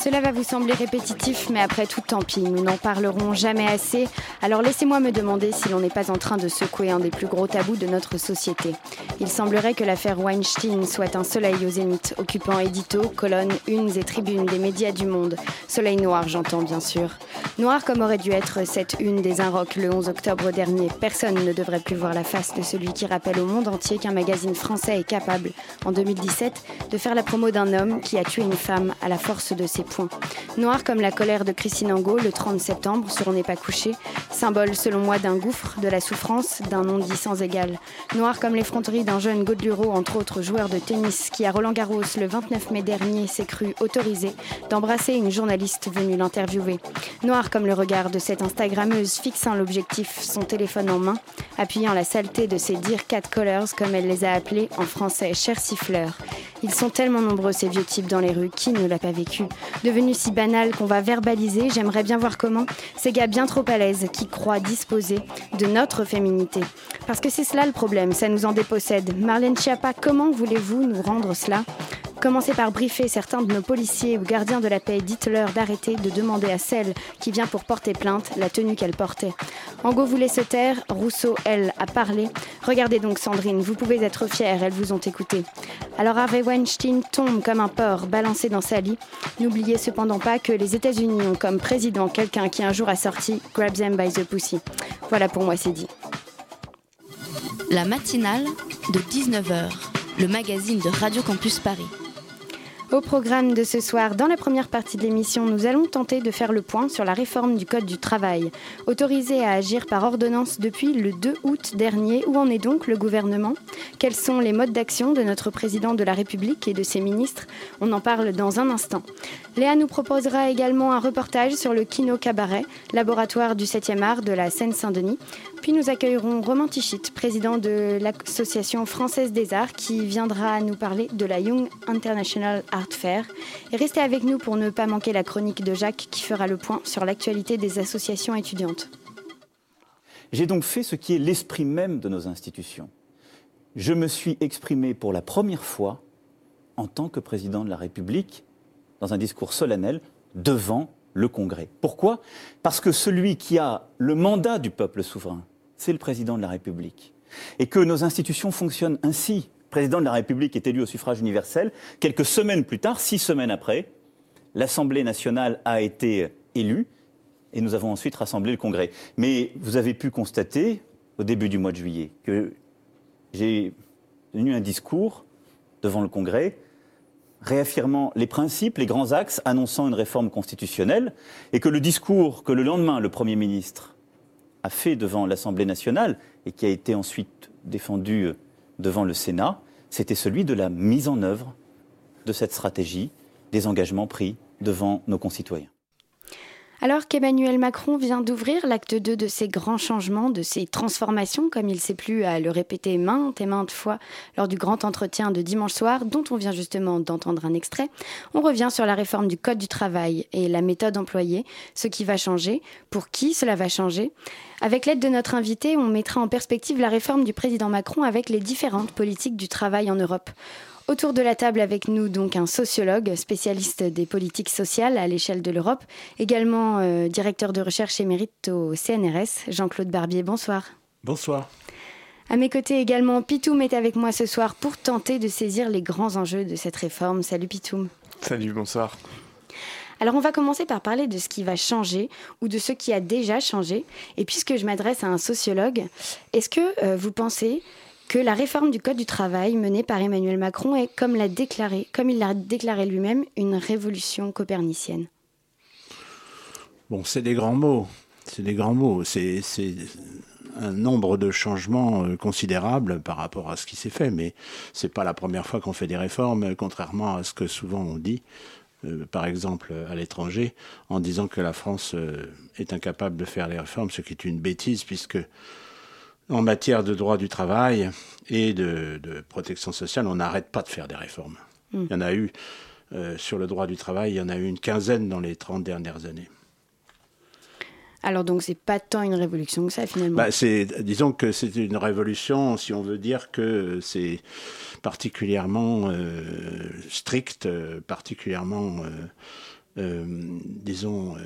Cela va vous sembler répétitif, mais après tout, tant pis, nous n'en parlerons jamais assez. Alors laissez-moi me demander si l'on n'est pas en train de secouer un des plus gros tabous de notre société. Il semblerait que l'affaire Weinstein soit un soleil au zénith, occupant édito, colonnes, unes et tribunes des médias du monde. Soleil noir, j'entends bien sûr. Noir comme aurait dû être cette une des Inrocks le 11 octobre dernier. Personne ne devrait plus voir la face de celui qui rappelle au monde entier qu'un magazine français est capable, en 2017, de faire la promo d'un homme qui a tué une femme à la force de ses Noir comme la colère de Christine Angot le 30 septembre sur On n'est pas couché, symbole selon moi d'un gouffre, de la souffrance, d'un non-dit sans égal. Noir comme l'effronterie d'un jeune Godluro, entre autres joueur de tennis, qui à Roland Garros le 29 mai dernier s'est cru autorisé d'embrasser une journaliste venue l'interviewer. Noir comme le regard de cette Instagrammeuse fixant l'objectif, son téléphone en main, appuyant la saleté de ses Dear Cat Colors, comme elle les a appelés en français, chers siffleurs. Ils sont tellement nombreux ces vieux types dans les rues, qui ne l'a pas vécu? Devenu si banal qu'on va verbaliser, j'aimerais bien voir comment ces gars bien trop à l'aise qui croient disposer de notre féminité. Parce que c'est cela le problème, ça nous en dépossède. Marlène Schiappa, comment voulez-vous nous rendre cela? Commencez par briefer certains de nos policiers ou gardiens de la paix. Dites-leur d'arrêter de demander à celle qui vient pour porter plainte la tenue qu'elle portait. Angot voulait se taire, Rousseau, elle, a parlé. Regardez donc Sandrine, vous pouvez être fière, elles vous ont écouté. Alors Harvey Weinstein tombe comme un porc balancé dans sa lit. N'oubliez cependant pas que les États-Unis ont comme président quelqu'un qui un jour a sorti Grab them by the pussy. Voilà pour moi, c'est dit. La matinale de 19h, le magazine de Radio Campus Paris. Au programme de ce soir, dans la première partie de l'émission, nous allons tenter de faire le point sur la réforme du Code du travail. Autorisé à agir par ordonnance depuis le 2 août dernier, où en est donc le gouvernement? Quels sont les modes d'action de notre président de la République et de ses ministres? On en parle dans un instant. Léa nous proposera également un reportage sur le Kino Cabaret, laboratoire du 7e art de la Seine-Saint-Denis. Puis nous accueillerons Roman Tichit, président de l'Association française des arts, qui viendra nous parler de la Young International Art Fair. Restez avec nous pour ne pas manquer la chronique de Jacques qui fera le point sur l'actualité des associations étudiantes. J'ai donc fait ce qui est l'esprit même de nos institutions. Je me suis exprimé pour la première fois en tant que président de la République dans un discours solennel devant le Congrès. Pourquoi? Parce que celui qui a le mandat du peuple souverain, c'est le président de la République. Et que nos institutions fonctionnent ainsi. Le président de la République est élu au suffrage universel. Quelques semaines plus tard, six semaines après, l'Assemblée nationale a été élue et nous avons ensuite rassemblé le Congrès. Mais vous avez pu constater, au début du mois de juillet, que j'ai tenu un discours devant le Congrès réaffirmant les principes, les grands axes, annonçant une réforme constitutionnelle, et que le discours que le lendemain le Premier ministre a fait devant l'Assemblée nationale et qui a été ensuite défendu devant le Sénat, c'était celui de la mise en œuvre de cette stratégie, des engagements pris devant nos concitoyens. Alors qu'Emmanuel Macron vient d'ouvrir l'acte 2 de ces grands changements, de ces transformations, comme il s'est plu à le répéter maintes et maintes fois lors du grand entretien de dimanche soir, dont on vient justement d'entendre un extrait, on revient sur la réforme du Code du travail et la méthode employée, ce qui va changer, pour qui cela va changer. Avec l'aide de notre invité, on mettra en perspective la réforme du président Macron avec les différentes politiques du travail en Europe. Autour de la table avec nous, donc un sociologue, spécialiste des politiques sociales à l'échelle de l'Europe, également euh, directeur de recherche émérite au CNRS, Jean-Claude Barbier. Bonsoir. Bonsoir. À mes côtés également, Pitoum est avec moi ce soir pour tenter de saisir les grands enjeux de cette réforme. Salut Pitoum. Salut, bonsoir. Alors on va commencer par parler de ce qui va changer ou de ce qui a déjà changé. Et puisque je m'adresse à un sociologue, est-ce que euh, vous pensez que la réforme du Code du travail menée par Emmanuel Macron est, comme l'a déclaré, comme il l'a déclaré lui-même, une révolution copernicienne. Bon, c'est des grands mots. C'est des grands mots. C'est, un nombre de changements euh, considérables par rapport à ce qui s'est fait. Mais c'est pas la première fois qu'on fait des réformes, contrairement à ce que souvent on dit. Euh, par exemple à l'étranger, en disant que la France euh, est incapable de faire les réformes, ce qui est une bêtise, puisque en matière de droit du travail et de, de protection sociale, on n'arrête pas de faire des réformes. Mm. Il y en a eu euh, sur le droit du travail, il y en a eu une quinzaine dans les 30 dernières années. Alors donc c'est pas tant une révolution que ça finalement? Bah, c'est, disons que c'est une révolution, si on veut dire que c'est particulièrement euh, strict, euh, particulièrement, euh, disons, euh,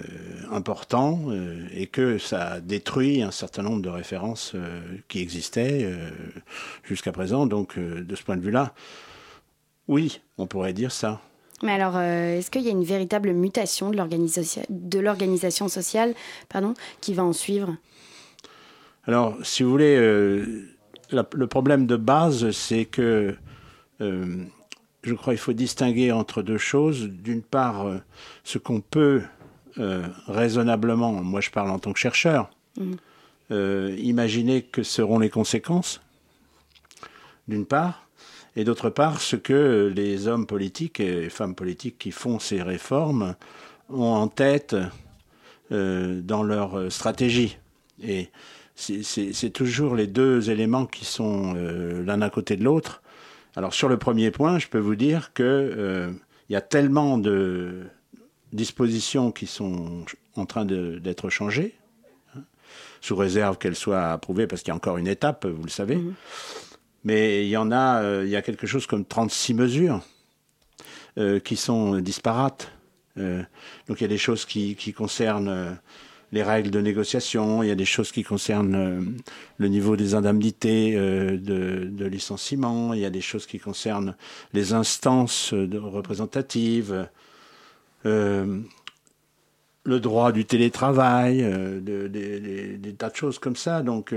important, euh, et que ça détruit un certain nombre de références euh, qui existaient euh, jusqu'à présent. Donc, euh, de ce point de vue-là, oui, on pourrait dire ça. Mais alors euh, est-ce qu'il y a une véritable mutation de l'organisation de l'organisation sociale pardon, qui va en suivre? Alors, si vous voulez, euh, la- le problème de base, c'est que euh, je crois qu'il faut distinguer entre deux choses. D'une part, euh, ce qu'on peut euh, raisonnablement, moi je parle en tant que chercheur, Mhm. euh, imaginer que seront les conséquences, d'une part, et d'autre part, ce que les hommes politiques et femmes politiques qui font ces réformes ont en tête euh, dans leur stratégie. Et c'est toujours les deux éléments qui sont euh, l'un à côté de l'autre. Alors sur le premier point, je peux vous dire que euh, il y a tellement de dispositions qui sont en train d'être changées, hein, sous réserve qu'elles soient approuvées, parce qu'il y a encore une étape, vous le savez. Mais il y en a, euh, il y a quelque chose comme 36 mesures euh, qui sont disparates. Euh, donc il y a des choses qui, qui concernent euh, les règles de négociation, il y a des choses qui concernent euh, le niveau des indemnités euh, de, licenciement, il y a des choses qui concernent les instances euh, représentatives, le droit du télétravail, de- de- de- des tas de choses comme ça. Donc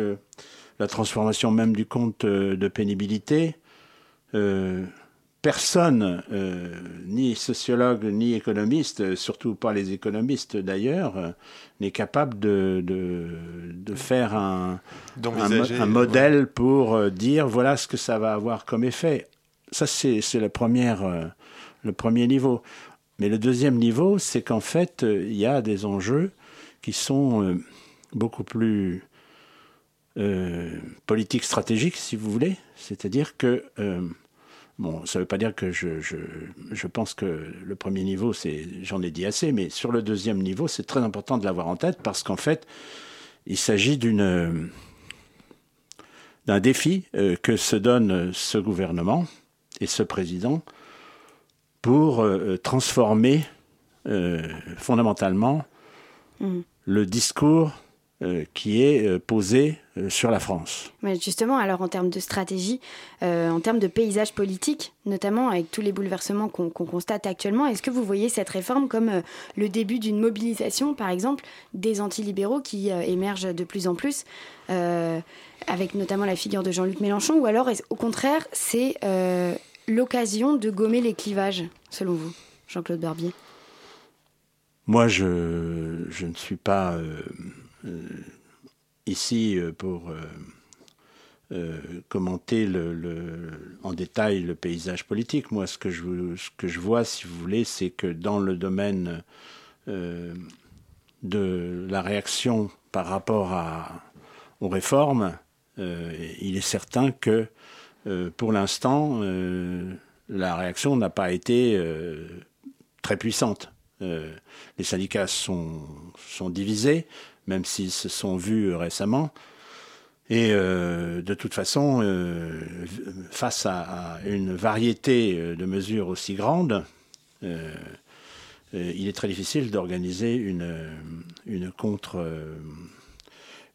la transformation même du compte de pénibilité. Personne, euh, ni sociologue ni économiste, euh, surtout pas les économistes d'ailleurs, euh, n'est capable de, de, de faire un, un, modèle pour euh, dire voilà ce que ça va avoir comme effet. Ça, c'est c'est la première, euh, le premier niveau. Mais le deuxième niveau, c'est qu'en fait, il y a des enjeux qui sont beaucoup plus politiques stratégiques, si vous voulez. C'est-à-dire que Bon, ça ne veut pas dire que je, je, je pense que le premier niveau, c'est, j'en ai dit assez, mais sur le deuxième niveau, c'est très important de l'avoir en tête parce qu'en fait, il s'agit d'une, d'un défi euh, que se donne ce gouvernement et ce président pour euh, transformer euh, fondamentalement Mhm. le discours euh, qui est euh, posé euh, sur la France. Mais justement, alors en termes de stratégie, en termes de paysage politique, notamment avec tous les bouleversements qu'on constate actuellement, est-ce que vous voyez cette réforme comme le début d'une mobilisation, par exemple, des antilibéraux qui émergent de plus en plus, avec notamment la figure de Jean-Luc Mélenchon, ou alors au contraire, c'est l'occasion de gommer les clivages, selon vous, Jean-Claude Barbier? Moi, je, je ne suis pas ici euh, pour euh, euh, commenter le, le- en détail le paysage politique. Moi, ce que je, ce que je vois, si vous voulez, c'est que dans le domaine euh, de la réaction par rapport à, aux réformes, euh, il est certain que euh, pour l'instant, euh, la réaction n'a pas été euh, très puissante. Euh, les syndicats sont, sont divisés, même s'ils se sont vus récemment. Et euh, de toute façon, euh, face à, à une variété de mesures aussi grande, il est très difficile d'organiser une, une contre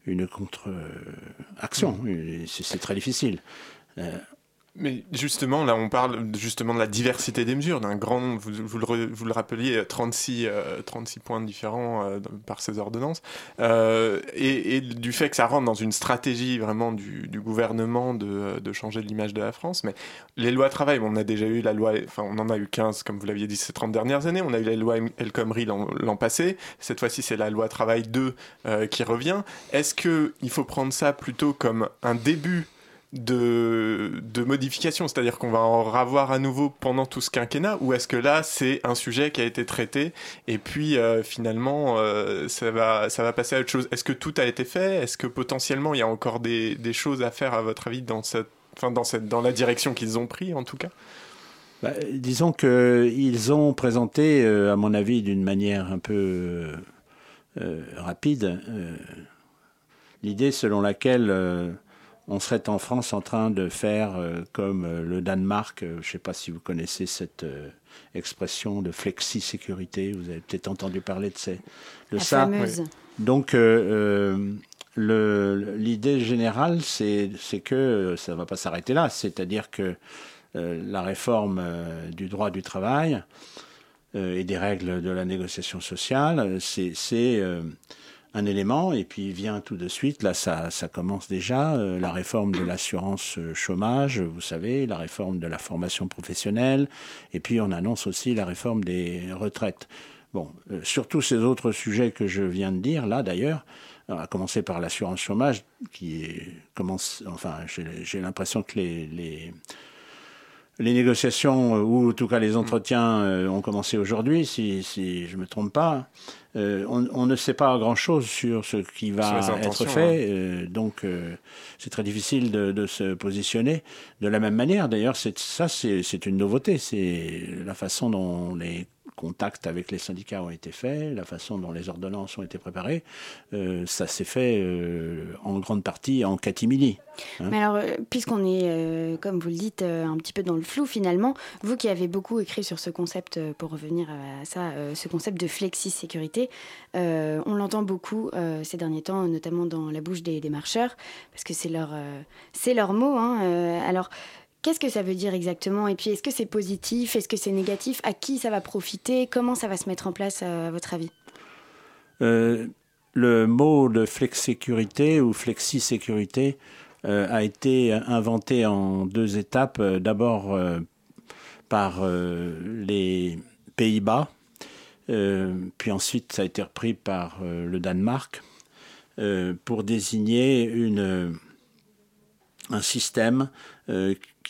une contre action. C'est c'est très difficile. Euh, Mais justement, là, on parle justement de la diversité des mesures, d'un grand, vous, le, vous, le, rappeliez, 36, euh, 36 points différents euh, par ces ordonnances, euh, et, du fait que ça rentre dans une stratégie vraiment du, gouvernement de, changer l'image de la France. Mais les lois travail, on a déjà eu la loi, enfin, on en a eu 15, comme vous l'aviez dit, ces 30 dernières années. On a eu la loi El Khomri l'an passé. Cette fois-ci, c'est la loi travail 2 euh, qui revient. Est-ce qu'il faut prendre ça plutôt comme un début de, de modification, c'est-à-dire qu'on va en revoir à nouveau pendant tout ce quinquennat, ou est-ce que là c'est un sujet qui a été traité et puis euh, finalement euh, ça, va, ça va passer à autre chose. Est-ce que tout a été fait? Est-ce que potentiellement il y a encore des, choses à faire à votre avis dans, cette, enfin, dans, cette, dans la direction qu'ils ont pris en tout cas? Bah, Disons qu'ils ont présenté, euh, à mon avis, d'une manière un peu rapide, l'idée selon laquelle on serait en France en train de faire euh, comme euh, le Danemark. Euh, je ne sais pas si vous connaissez cette expression de flexi-sécurité. Vous avez peut-être entendu parler de, ces, de La ça. fameuse. Donc, euh, l'idée générale, c'est que ça ne va pas s'arrêter là. C'est-à-dire que euh, la réforme euh, du droit du travail et des règles de la négociation sociale, c'est un élément, et puis vient tout de suite, là ça, ça commence déjà, euh, la réforme de l'assurance chômage, vous savez, la réforme de la formation professionnelle, et puis on annonce aussi la réforme des retraites. Bon, euh, sur tous ces autres sujets que je viens de dire, là d'ailleurs, à commencer par l'assurance chômage, qui est, commence, enfin, j'ai l'impression que les, les les négociations, ou en tout cas les entretiens, euh, ont commencé aujourd'hui, si, si je ne me trompe pas. Euh, on, on, ne sait pas grand-chose sur ce qui va être fait, euh, donc euh, c'est très difficile de, de, se positionner. De la même manière, d'ailleurs, ça c'est une nouveauté, c'est la façon dont les contacts avec les syndicats ont été faits, la façon dont les ordonnances ont été préparées, euh, ça s'est fait euh, en grande partie en catimini. Hein. Mais alors, puisqu'on est, euh, comme vous le dites, euh, un petit peu dans le flou finalement, vous qui avez beaucoup écrit sur ce concept, pour revenir à ça, ce concept de flexi-sécurité, on l'entend beaucoup ces derniers temps, notamment dans la bouche des, marcheurs, parce que c'est leur, c'est leur mot. Hein, alors, Qu'est-ce que ça veut dire exactement? Et puis, est-ce que c'est positif? Est-ce que c'est négatif? À qui ça va profiter? Comment ça va se mettre en place, à votre avis? Euh, Le mot de flex-sécurité ou flexi-sécurité euh, a été inventé en deux étapes. D'abord euh, par euh, les Pays-Bas, euh, puis ensuite ça a été repris par euh, le Danemark pour désigner un système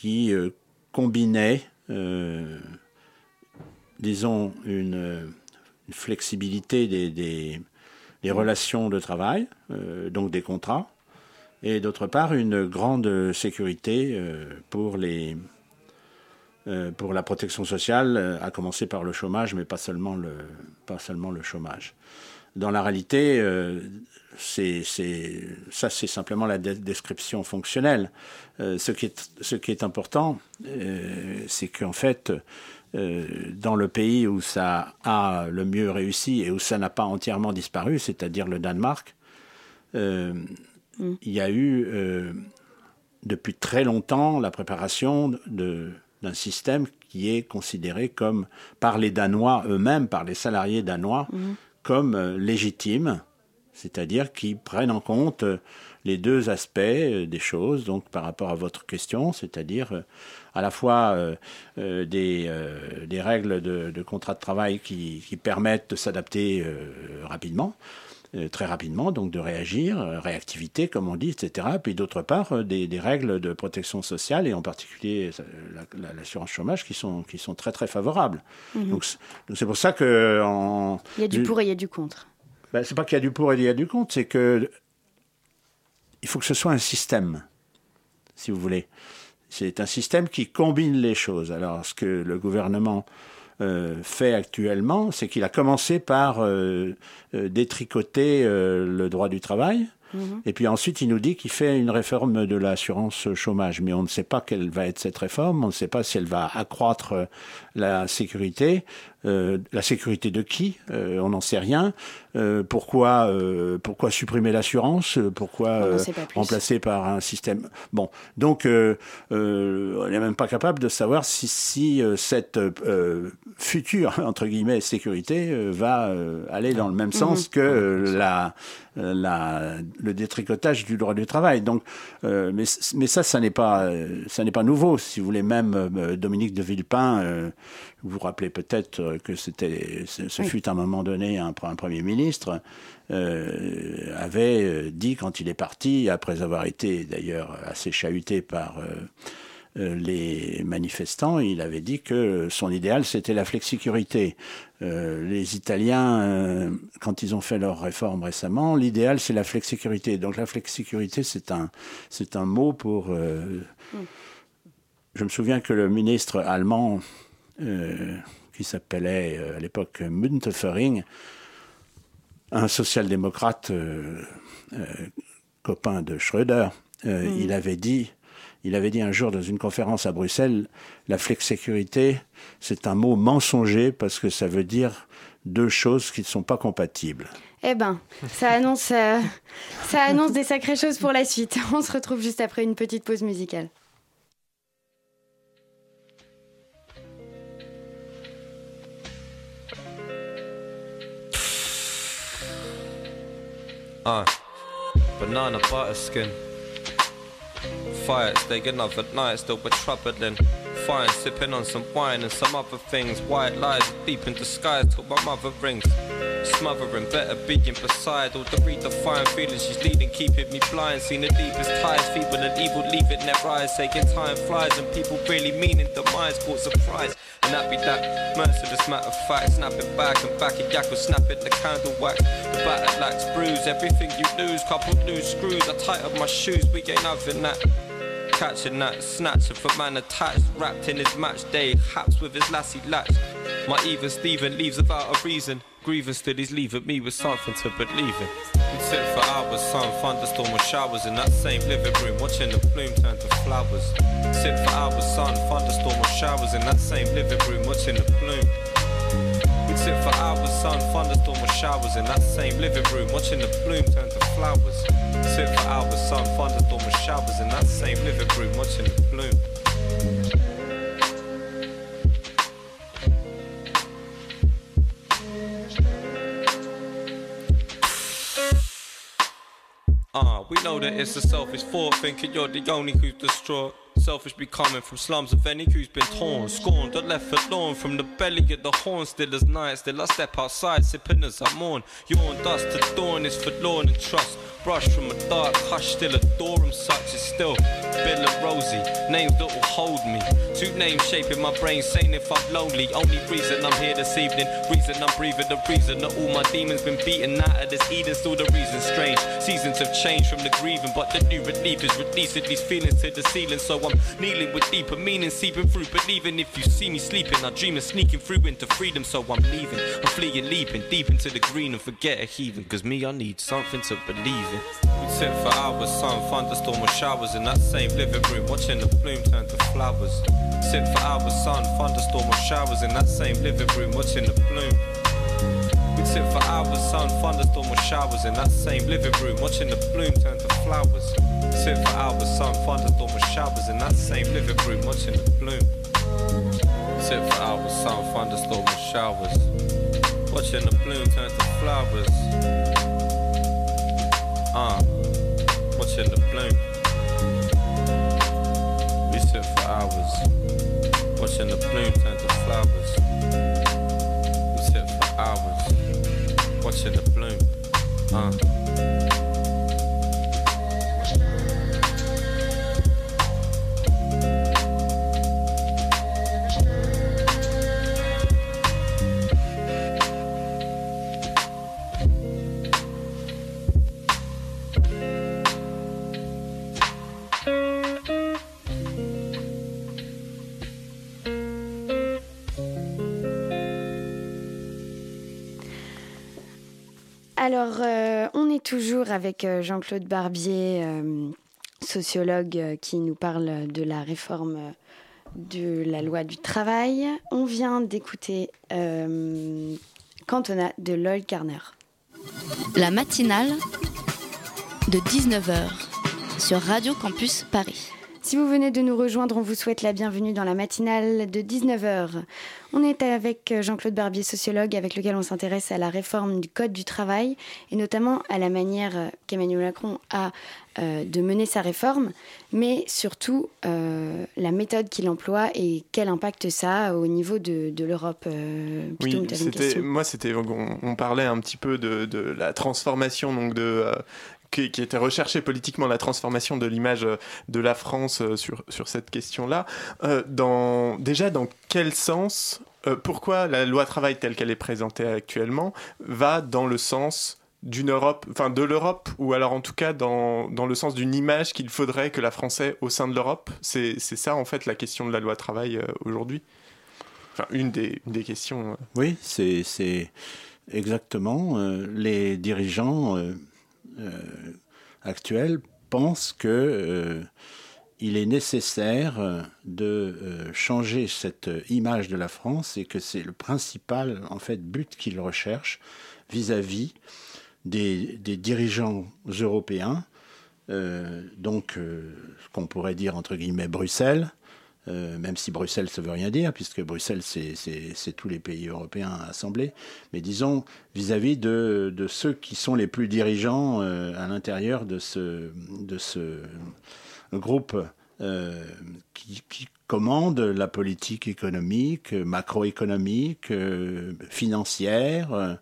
qui euh, combinait, euh, disons, une, flexibilité des, des, relations de travail, euh, donc des contrats, et d'autre part une grande sécurité pour les pour la protection sociale, à commencer par le chômage, mais pas seulement le, pas seulement le chômage. Dans la réalité, euh, c'est, ça, c'est simplement la description fonctionnelle. Euh, ce, qui est, ce qui est important, euh, c'est qu'en fait, euh, dans le pays où ça a le mieux réussi et où ça n'a pas entièrement disparu, c'est-à-dire le Danemark, mm. il y a eu depuis très longtemps la préparation de, d'un système qui est considéré comme par les Danois eux-mêmes, par les salariés danois, mmh. comme euh, légitime, c'est-à-dire qui prennent en compte euh, les deux aspects euh, des choses, donc par rapport à votre question, c'est-à-dire à la fois des, des, règles de, de, contrat de travail qui, qui permettent de s'adapter rapidement, très rapidement, donc de réagir, réactivité comme on dit, etc. Puis d'autre part, des, des, règles de protection sociale et en particulier l'assurance chômage qui sont, qui sont très très favorables. Mmh. Donc c'est pour ça que... En, il y a du pour et il y a du contre. Ben, c'est pas qu'il y a du pour et il y a du contre, c'est que il faut que ce soit un système, si vous voulez. C'est un système qui combine les choses. Alors, ce que le gouvernement euh, fait actuellement, c'est qu'il a commencé par euh, euh, détricoter le droit du travail. Mmh. Et puis ensuite, il nous dit qu'il fait une réforme de l'assurance chômage. Mais on ne sait pas quelle va être cette réforme. On ne sait pas si elle va accroître la sécurité Euh, la sécurité de qui euh, On n'en sait rien. Euh, pourquoi, euh, pourquoi supprimer l'assurance Pourquoi euh, pas plus. remplacer par un système Bon, donc euh, euh, on n'est même pas capable de savoir si, si euh, cette euh, future entre guillemets sécurité euh, va euh, aller dans le même sens que euh, la, euh, la, le détricotage du droit du travail. Donc, euh, mais, mais ça, ça n'est pas, euh, ça n'est pas nouveau. Si vous voulez, même euh, Dominique de Villepin, euh, vous vous rappelez peut-être euh, que c'était, ce, ce Oui. fut à un moment donné un, un premier ministre euh, avait euh, dit quand il est parti, après avoir été d'ailleurs assez chahuté par euh, les manifestants, il avait dit que son idéal c'était la flexicurité. Euh, les Italiens, quand ils ont fait leur réforme récemment, l'idéal c'est la flexicurité. Donc la flexicurité c'est un c'est un mot pour. Je me souviens que le ministre allemand qui s'appelait euh, à l'époque Müntefering, un social-démocrate euh, euh, copain de Schröder, euh, il avait dit, il avait dit un jour dans une conférence à Bruxelles, la flexsécurité, c'est un mot mensonger parce que ça veut dire deux choses qui ne sont pas compatibles. Eh ben, ça annonce, euh, ça annonce des sacrées choses pour la suite. On se retrouve juste après une petite pause musicale. Uh, banana butter skin. Fire, stay another night, still we're troubling. Fine, sipping on some wine and some other things. White lies deep in disguise till my mother rings. Smothering, better being beside all the redefined feelings she's leading, keeping me blind. Seeing the deepest ties, feeble and evil, leave leaving their eyes. Saying time flies and people really meaning the demise, caught surprise. And that that merciless matter of fact, snapping back and back, a yak will snapping the candle wax. The batter lacks bruise, everything you lose, couple loose screws. I tighten my shoes, we ain't having that. Catching that, snatching for man attached, wrapped in his match day, haps with his lassie latch. My even Steven leaves without a reason. Grieving still he's leaving me with something to believe in. Sit for hours, sun, thunderstorm or showers in that same living room, watching the bloom turn to flowers. Sit for hours, sun, thunderstorm or showers in that same living room, watching the bloom. We'd sit for hours, sun, thunderstorm or showers in that same living room, watching the bloom turn to flowers. Sit for hours, sun, thunderstorm or showers in that same living room, watching the bloom. Know that it's a selfish thought, thinking you're the only who's distraught. Selfish be coming from slums of any who's been torn, scorned, or left forlorn. from the belly of the horn. Still as night, still I step outside, sipping as I mourn. Yawn dust to dawn is forlorn and trust. Brush from a dark hush, still adore him such as still. Bill and Rosie, names that will hold me. Two names shaping my brain, saying if I'm lonely. Only reason I'm here this evening, reason I'm breathing, the reason that all my demons been beaten out of this Eden. Still the reason strange. Seasons have changed from the grieving, but the new relief is releasing these feelings to the ceiling. So I'm kneeling with deeper meaning, seeping through. Believing if you see me sleeping, I dream of sneaking through into freedom. So I'm leaving, I'm fleeing, leaping deep into the green and forget a heathen. Cause me, I need something to believe in. We'd sit for hours, sun, thunderstorm or showers in that same living room, watching the bloom turn to flowers. Sit for hours, sun, thunderstorm or showers in that same living room, watching the bloom. We'd sit for hours, sun, thunderstorm or showers in that same living room, watching the bloom turn to flowers. Sit for hours, sun, thunderstorm or showers in that same living room, watching the bloom. Sit for hours, sun, thunderstorm or showers, watching the bloom turn to flowers. Uh, watching the bloom. We sit for hours, watching the bloom turn to flowers. We sit for hours, watching the bloom. Uh. Alors, euh, on est toujours avec euh, Jean-Claude Barbier, euh, sociologue, qui nous parle de la réforme de la loi du travail. On vient d'écouter Cantona de Lloyd Carner. La matinale de 19h sur Radio Campus Paris. Si vous venez de nous rejoindre, on vous souhaite la bienvenue dans la matinale de 19h. On est avec Jean-Claude Barbier, sociologue, avec lequel on s'intéresse à la réforme du Code du travail et notamment à la manière qu'Emmanuel Macron a euh, de mener sa réforme, mais surtout euh, la méthode qu'il emploie et quel impact ça a au niveau de, de l'Europe. Euh, oui, moi, c'était, on, on, parlait un petit peu de, de la transformation donc de qui, était recherché politiquement la transformation de l'image de la France euh, sur, sur cette question-là. Euh, déjà, dans quel sens, euh, pourquoi la loi travail telle qu'elle est présentée actuellement va dans le sens d'une Europe, enfin de l'Europe, ou alors en tout cas dans, dans le sens d'une image qu'il faudrait que la France ait au sein de l'Europe? C'est ça en fait la question de la loi travail euh, aujourd'hui? Enfin, une des, une des questions. Euh. Oui, c'est exactement. Euh, les dirigeants euh, actuelle pense que euh, il est nécessaire euh, de changer cette image de la France et que c'est le principal en fait but qu'il recherche vis-à-vis des, des, dirigeants européens, euh, donc ce qu'on pourrait dire entre guillemets Bruxelles, euh, même si Bruxelles, ça veut rien dire, puisque Bruxelles, c'est tous les pays européens assemblés, mais disons vis-à-vis -vis de, ceux qui sont les plus dirigeants euh, à l'intérieur de ce, groupe euh, qui, commande la politique économique, macroéconomique, financière,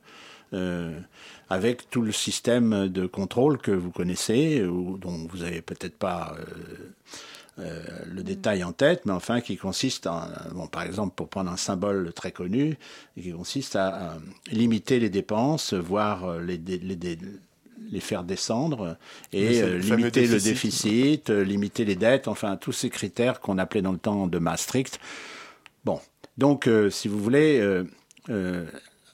avec tout le système de contrôle que vous connaissez, ou dont vous n'avez peut-être pas le détail en tête, mais enfin qui consiste en, bon, par exemple, pour prendre un symbole très connu, qui consiste à, à limiter les dépenses, voire les, les, les faire descendre et euh, limiter déficit. le déficit, euh, limiter les dettes, enfin tous ces critères qu'on appelait dans le temps de Maastricht. Bon, donc euh, si vous voulez, euh,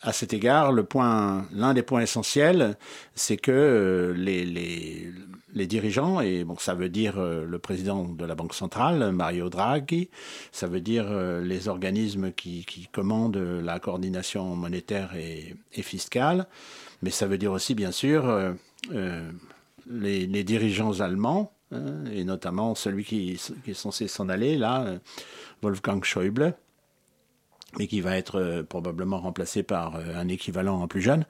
à cet égard, l'un des points essentiels, c'est que les, les, les dirigeants, et bon, ça veut dire euh, le président de la Banque centrale, Mario Draghi, ça veut dire euh, les organismes qui, commandent la coordination monétaire et, fiscale, mais ça veut dire aussi, bien sûr, euh, les, dirigeants allemands, hein, et notamment celui qui, est censé s'en aller, là, Wolfgang Schäuble, mais qui va être probablement remplacé par un équivalent en plus jeune.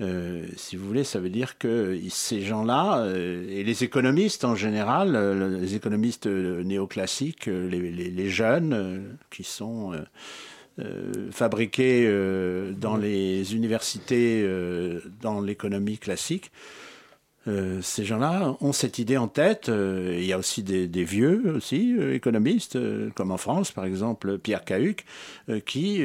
Euh, si vous voulez, ça veut dire que ces gens-là, euh, et les économistes en général, euh, les économistes néoclassiques, les, les, les jeunes qui sont fabriqués dans les universités, dans l'économie classique, euh, ces gens-là ont cette idée en tête. Euh, il y a aussi des, des vieux aussi euh, économistes, comme en France par exemple Pierre Cahuc, qui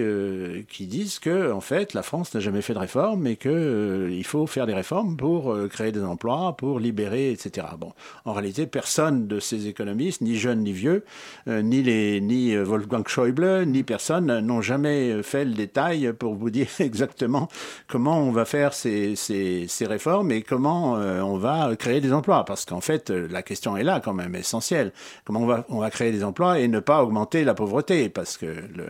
qui disent que en fait la France n'a jamais fait de réforme et que il faut faire des réformes pour créer des emplois, pour libérer, etc. Bon, en réalité, personne de ces économistes, ni jeunes ni vieux, ni les ni Wolfgang Schäuble, ni personne n'ont jamais fait le détail pour vous dire exactement comment on va faire ces, ces, ces réformes et comment on va créer des emplois Parce qu'en fait, la question est là quand même essentielle. Comment on va, on va créer des emplois et ne pas augmenter la pauvreté? Parce que le,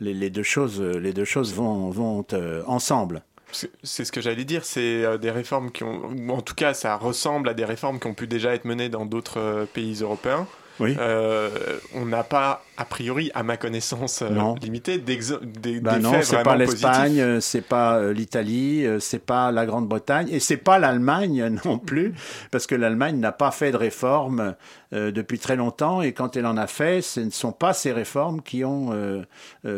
les, deux choses, les deux choses vont, vont euh, ensemble. C'est ce que j'allais dire, c'est euh, des réformes qui ont, en tout cas, ça ressemble à des réformes qui ont pu déjà être menées dans d'autres euh, pays européens. Oui. Euh, on n'a pas, a priori, à ma connaissance euh, limitée, des, bah non, c'est pas l'Espagne, c'est pas euh, l'Italie, c'est pas la Grande-Bretagne et c'est pas l'Allemagne non plus, parce que l'Allemagne n'a pas fait de réformes euh, depuis très longtemps et quand elle en a fait, ce ne sont pas ces réformes qui ont euh,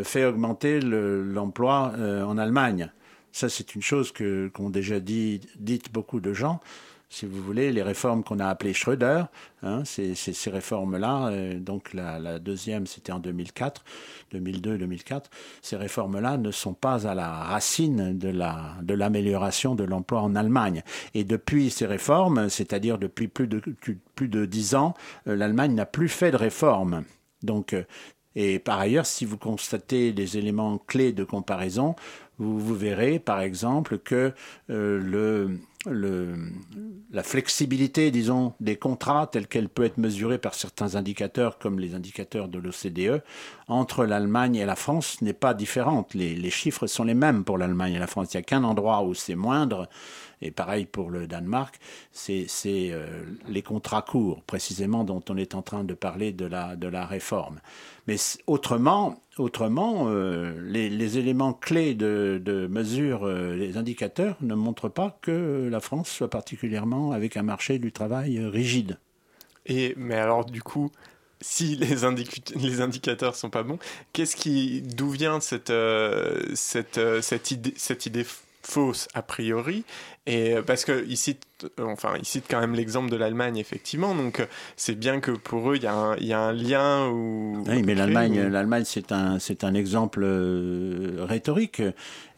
fait augmenter l'emploi le, en Allemagne. Ça, c'est une chose que qu'ont déjà dit dites beaucoup de gens si vous voulez, les réformes qu'on a appelées Schröder, hein, ces, réformes-là, euh, donc la, deuxième c'était en 2004, 2002-2004, ces réformes-là ne sont pas à la racine de la de l'amélioration de l'emploi en Allemagne. Et depuis ces réformes, c'est-à-dire depuis plus de plus de dix ans, euh, l'Allemagne n'a plus fait de réformes. Donc euh, et par ailleurs, si vous constatez les éléments clés de comparaison, vous, verrez par exemple que euh, la flexibilité, disons, des contrats telle qu'elle peut être mesurée par certains indicateurs, comme les indicateurs de l'OCDE, entre l'Allemagne et la France n'est pas différente. Les, les, chiffres sont les mêmes pour l'Allemagne et la France. Il n'y a qu'un endroit où c'est moindre, et pareil pour le Danemark, c'est euh, les contrats courts, précisément, dont on est en train de parler de la, réforme. Mais autrement, autrement euh, les, éléments clés de, de mesure, euh, les indicateurs, ne montrent pas que la France soit particulièrement avec un marché du travail rigide. Et, mais alors, du coup, si les, indic les indicateurs sont pas bons, d'où vient cette idée fausse a priori? Et euh, parce que ici enfin il cite quand même l'exemple de l'Allemagne effectivement. Donc c'est bien que pour eux il y, y, a un lien où oui mais l'Allemagne ou... l'Allemagne c'est un c'est un exemple euh, rhétorique.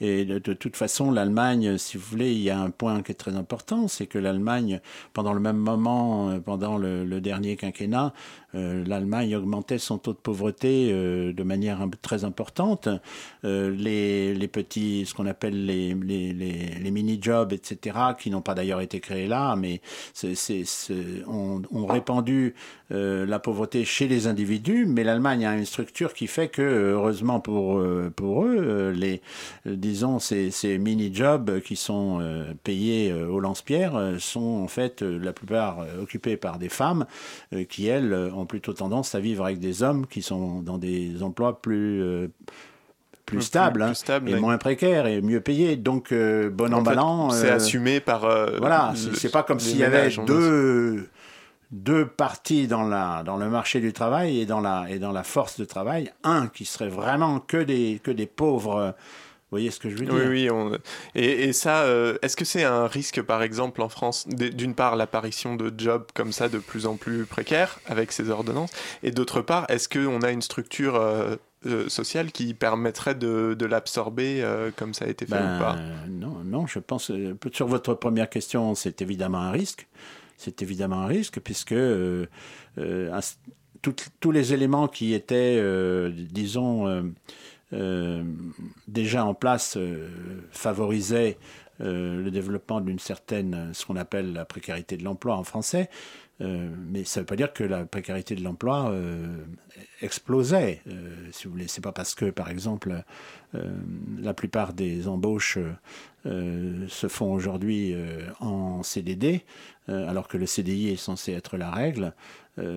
Et de, de toute façon l'Allemagne si vous voulez il y a un point qui est très important c'est que l'Allemagne pendant le même moment pendant le, le dernier quinquennat euh, l'Allemagne augmentait son taux de pauvreté euh, de manière très importante. Euh, les, les petits ce qu'on appelle les, les, les, les mini-jobs etc qui n'ont pas d'ailleurs été créés là, mais ont, ont répandu euh, la pauvreté chez les individus, mais l'Allemagne a une structure qui fait que, heureusement pour, euh, pour eux, euh, les, disons, ces, ces mini-jobs qui sont payés au lance-pierre sont en fait la plupart occupés par des femmes qui, elles, ont plutôt tendance à vivre avec des hommes qui sont dans des emplois plus plus stable, plus, plus stable hein, et moins précaire et mieux payé. Donc, euh, bon en emballant. C'est euh, assumé par. Euh, voilà, c'est pas comme s'il y avait deux, deux parties dans, la, dans le marché du travail et dans, la, et dans la force de travail. Un qui serait vraiment que des, que des pauvres. Vous voyez ce que je veux dire? Oui, oui. On... Et, et, ça, euh, est-ce que c'est un risque, par exemple, en France, d'une part, l'apparition de jobs comme ça de plus en plus précaires avec ces ordonnances, et d'autre part, est-ce qu'on a une structure euh, euh, sociale qui permettrait de, de l'absorber euh, comme ça a été fait ben, ou pas? Non, non, je pense, sur votre première question, c'est évidemment un risque. C'est évidemment un risque, puisque tous les éléments qui étaient, disons, euh, déjà en place euh, favorisait euh, le développement d'une certaine, ce qu'on appelle la précarité de l'emploi en français, euh, mais ça ne veut pas dire que la précarité de l'emploi euh, explosait. Euh, si vous voulez, c'est pas parce que, par exemple, la plupart des embauches se font aujourd'hui en CDD, alors que le CDI est censé être la règle.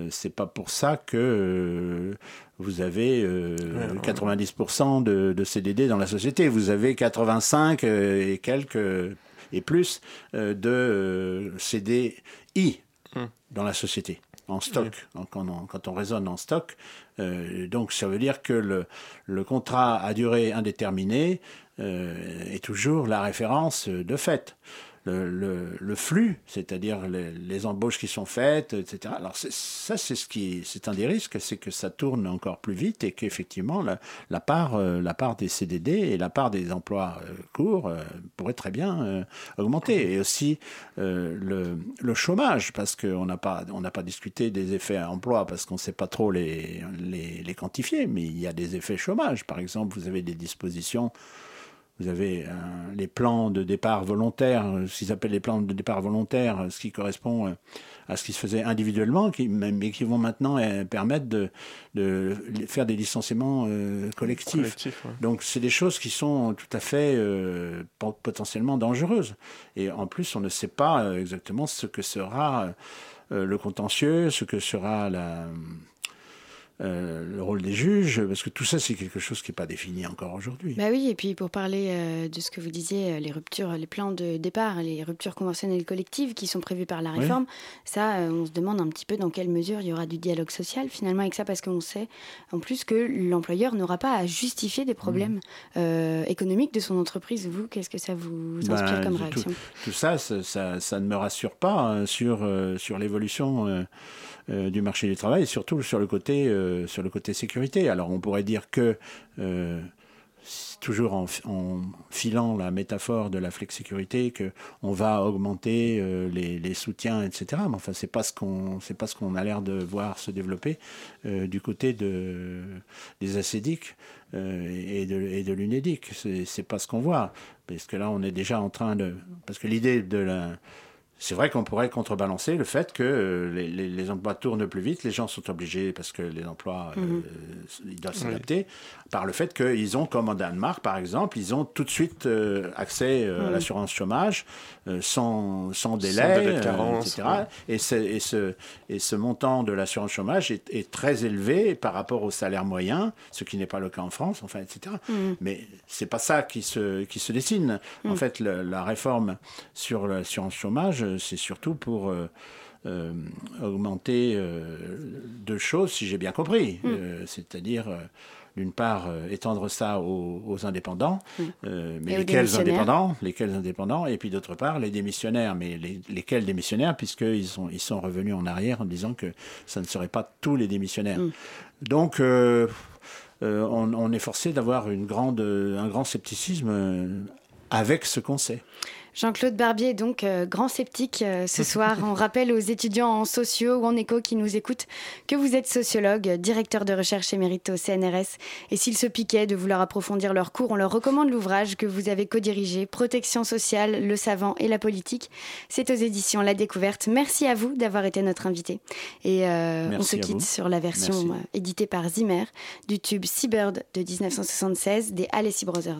c'est pas pour ça que vous avez ouais, 90% de, de, CDD dans la société. Vous avez 85 et quelques et plus de CDI dans la société, en stock, oui. quand, on, quand on raisonne en stock. Euh, donc ça veut dire que le, le contrat à durée indéterminée euh, est toujours la référence de fait le, le, flux, c'est-à-dire les, embauches qui sont faites, etc. Alors ça, c'est ce qui, c'est un des risques, c'est que ça tourne encore plus vite et qu'effectivement la, la part, euh, la part des CDD et la part des emplois euh, courts euh, pourrait très bien euh, augmenter. Et aussi le, le, chômage, parce qu'on n'a pas, on n'a pas discuté des effets à emploi parce qu'on ne sait pas trop les, les quantifier, mais il y a des effets chômage. Par exemple, vous avez des dispositions vous avez euh, les plans de départ volontaires, ce qu'ils appellent les plans de départ volontaires, ce qui correspond euh, à ce qui se faisait individuellement, qui, mais qui vont maintenant euh, permettre de, de, faire des licenciements euh, collectifs. Collectif, ouais. Donc c'est des choses qui sont tout à fait euh, potentiellement dangereuses. Et en plus, on ne sait pas exactement ce que sera le contentieux, ce que sera la euh, le rôle des juges, parce que tout ça, c'est quelque chose qui n'est pas défini encore aujourd'hui. Bah oui, et puis pour parler euh, de ce que vous disiez, euh, les ruptures, les plans de départ, les ruptures conventionnelles collectives qui sont prévues par la réforme, oui. ça, euh, on se demande un petit peu dans quelle mesure il y aura du dialogue social finalement avec ça, parce qu'on sait en plus que l'employeur n'aura pas à justifier des problèmes mmh. économiques de son entreprise. Vous, qu'est-ce que ça vous inspire bah, comme réaction? tout, ça, ça, ça, ne me rassure pas hein, sur, sur l'évolution euh, du marché du travail surtout sur le côté, euh, sur le côté sécurité. Alors on pourrait dire que euh, toujours en, filant la métaphore de la flexsécurité que on va augmenter les, soutiens, etc. Mais enfin, ce qu'on c'est pas ce qu'on a l'air de voir se développer du côté de des acédiques euh, et de, et de l'UNEDIC. C'est pas ce qu'on voit parce que là, on est déjà en train de parce que l'idée de la c'est vrai qu'on pourrait contrebalancer le fait que euh, les, les, les, emplois tournent plus vite, les gens sont obligés, parce que les emplois, euh, -hmm. ils doivent s'adapter, oui. par le fait qu'ils ont, comme en Danemark par exemple, ils ont tout de suite euh, accès à l'assurance chômage euh, sans, sans délai, sans délai de carence, etc. Ouais. Et, et, ce, et ce montant de l'assurance chômage est, est, très élevé par rapport au salaire moyen, ce qui n'est pas le cas en France, enfin, etc. Mm -hmm. Mais c'est pas ça qui se, qui se dessine. En fait, le, la réforme sur l'assurance chômage, c'est surtout pour euh, euh, augmenter euh, deux choses, si j'ai bien compris. Mm. C'est-à-dire, d'une part, étendre ça aux, aux indépendants, mm. mais lesquels indépendants, lesquels indépendants, et puis d'autre part, les démissionnaires, mais les, lesquels démissionnaires, puisqu'ils sont, ils sont revenus en arrière en disant que ça ne serait pas tous les démissionnaires. Mm. Donc, on, on, est forcé d'avoir une grande, un grand scepticisme avec ce qu'on sait. Jean-Claude Barbier, donc euh, grand sceptique euh, ce soir. On rappelle aux étudiants en sociaux ou en éco qui nous écoutent que vous êtes sociologue, directeur de recherche émérite au CNRS. Et s'ils se piquaient de vouloir approfondir leur cours, on leur recommande l'ouvrage que vous avez co-dirigé, Protection sociale, le savant et la politique. C'est aux éditions La Découverte. Merci à vous d'avoir été notre invité. Et euh, on se quitte sur la version éditée par Zimmer du tube Seabird de 1976 des Alessi Brothers.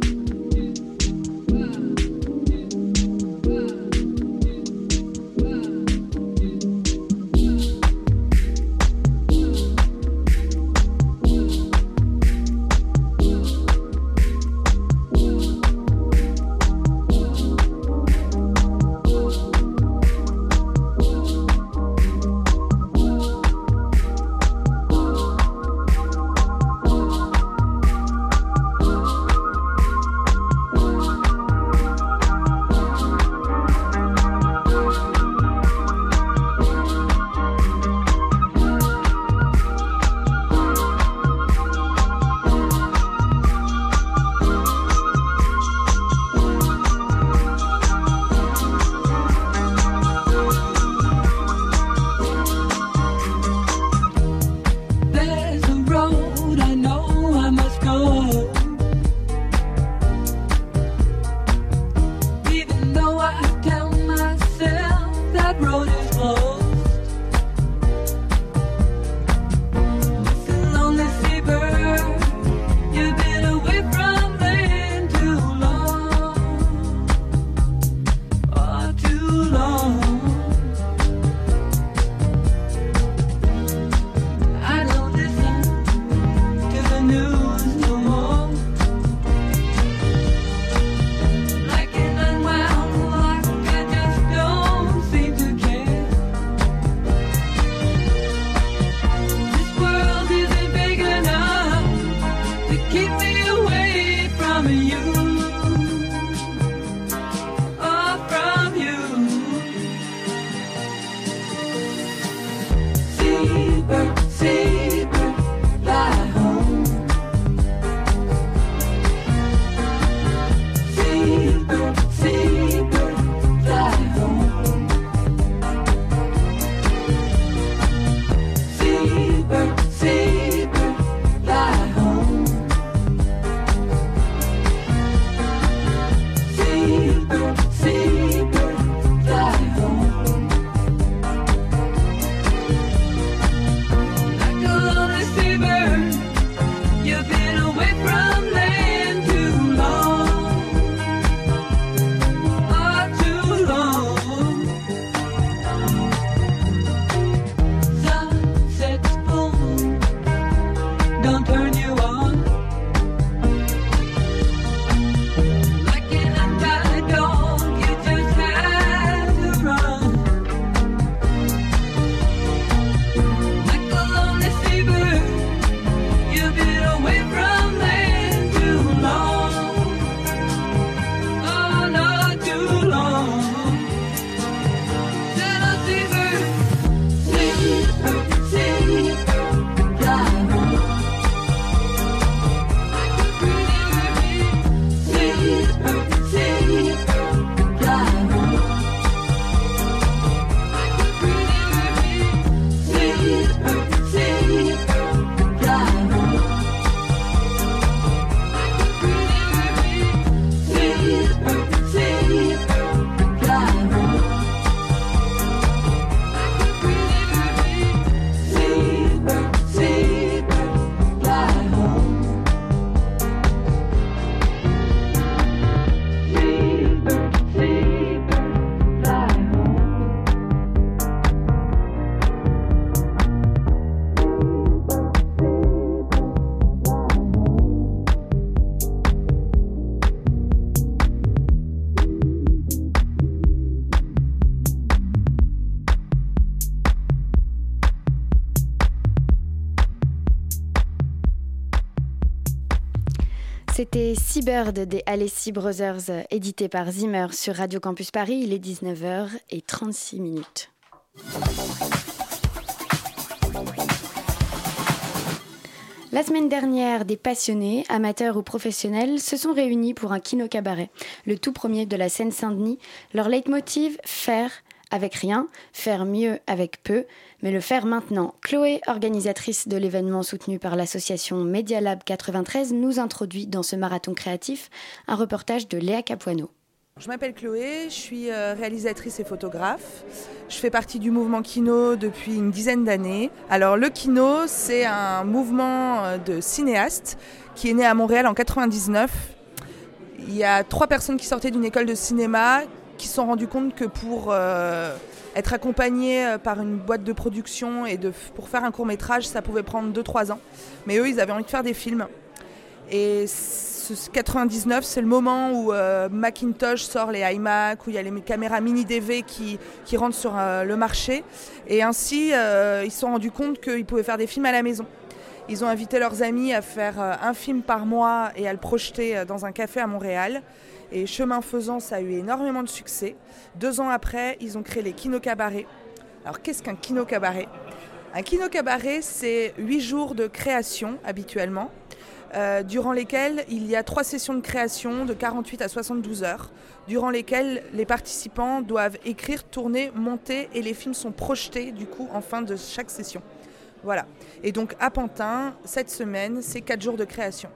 Seabird des Alessi Brothers, édité par Zimmer sur Radio Campus Paris. Il est 19h et 36 minutes. La semaine dernière, des passionnés, amateurs ou professionnels, se sont réunis pour un kino cabaret, le tout premier de la Seine-Saint-Denis. Leur leitmotiv faire avec rien, faire mieux avec peu, mais le faire maintenant. Chloé, organisatrice de l'événement soutenu par l'association Media Lab 93, nous introduit dans ce marathon créatif un reportage de Léa Capuano. Je m'appelle Chloé, je suis euh, réalisatrice et photographe. Je fais partie du mouvement Kino depuis une dizaine d'années. Alors le Kino, c'est un mouvement euh, de cinéastes qui est né à Montréal en 99. Il y a trois personnes qui sortaient d'une école de cinéma qui se sont rendues compte que pour euh, être accompagnés par une boîte de production et pour faire un court métrage, ça pouvait prendre 2-3 ans. Mais eux, ils avaient envie de faire des films. Et 99, c'est le moment où euh, Macintosh sort les iMac, où il y a les caméras mini DV qui, rentrent sur euh, le marché. Et ainsi, euh, ils se sont rendus compte qu'ils pouvaient faire des films à la maison. Ils ont invité leurs amis à faire un film par mois et à le projeter dans un café à Montréal. Et chemin faisant, ça a eu énormément de succès. Deux ans après, ils ont créé les Kino Cabaret. Alors qu'est-ce qu'un Kino Cabaret? Un Kino Cabaret, c'est huit jours de création habituellement euh, durant lesquelles il y a trois sessions de création de 48 à 72 heures, durant lesquelles les participants doivent écrire, tourner, monter et les films sont projetés du coup en fin de chaque session. Voilà. Et donc à Pantin, cette semaine, c'est quatre jours de création.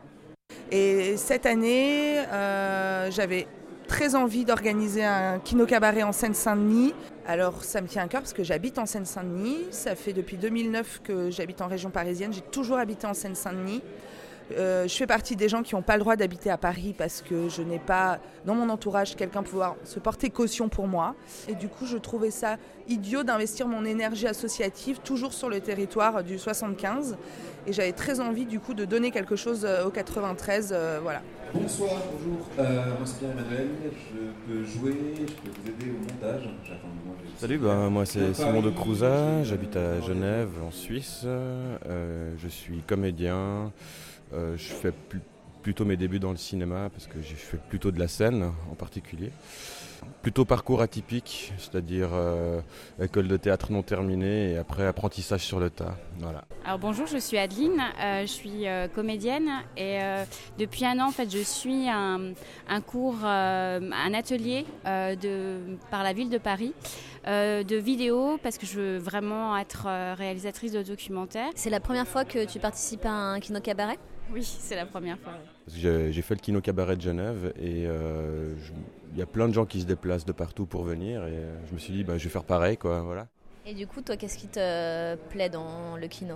Et cette année, euh, j'avais très envie d'organiser un kino cabaret en Seine-Saint-Denis. Alors ça me tient à cœur parce que j'habite en Seine-Saint-Denis. Ça fait depuis 2009 que j'habite en région parisienne. J'ai toujours habité en Seine-Saint-Denis. Euh, je fais partie des gens qui n'ont pas le droit d'habiter à Paris parce que je n'ai pas dans mon entourage quelqu'un pouvoir se porter caution pour moi. Et du coup, je trouvais ça idiot d'investir mon énergie associative toujours sur le territoire du 75. Et j'avais très envie du coup de donner quelque chose euh, au 93. Euh, voilà. Bonsoir, bonjour. moi c'est Pierre-Emmanuel. Je peux jouer, je peux vous aider au montage. Salut, bah, moi c'est Simon de Crouza, j'habite à Genève en Suisse. je suis comédien. Euh, je fais plutôt mes débuts dans le cinéma parce que j'ai fait plutôt de la scène en particulier. Plutôt parcours atypique, c'est-à-dire euh, école de théâtre non terminée et après apprentissage sur le tas. Voilà. Alors bonjour, je suis Adeline, euh, je suis comédienne et depuis un an en fait je suis un, un cours, un atelier de, par la ville de Paris. de vidéo parce que je veux vraiment être réalisatrice de documentaires. C'est la première fois que tu participes à un kino cabaret? Oui, c'est la première fois. J'ai fait le Kino Cabaret de Genève et euh, il y a plein de gens qui se déplacent de partout pour venir et euh, je me suis dit bah, je vais faire pareil quoi, voilà. Et du coup, toi, qu'est-ce qui te plaît dans le kino?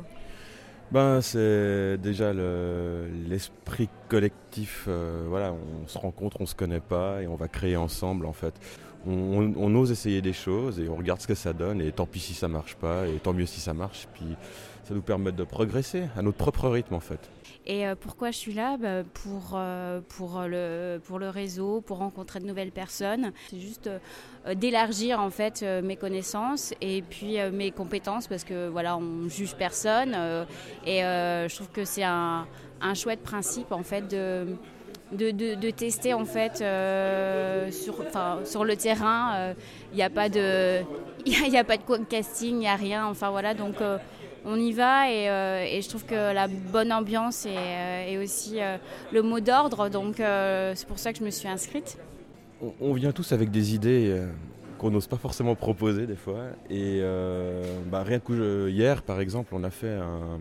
Ben, c'est déjà l'esprit collectif. Euh, voilà, on se rencontre, on se connaît pas et on va créer ensemble en fait. On, ose essayer des choses et on regarde ce que ça donne et tant pis si ça marche pas et tant mieux si ça marche. Puis ça nous permet de progresser à notre propre rythme en fait. Et euh, pourquoi je suis là? Bah, pour, euh, pour, le, pour le réseau, pour rencontrer de nouvelles personnes. C'est juste euh, d'élargir en fait mes connaissances et puis mes compétences parce que voilà, on juge personne. et je trouve que c'est un, un, chouette principe en fait de. De, tester en fait sur, sur le terrain. Il n'y a pas de, il a, pas de casting, il n'y a rien. Enfin voilà, donc on y va euh, et, je trouve que la bonne ambiance est, euh, aussi euh, le mot d'ordre. Donc c'est pour ça que je me suis inscrite. On, vient tous avec des idées qu'on n'ose pas forcément proposer des fois. Et bah, rien que hier, par exemple, on a fait un.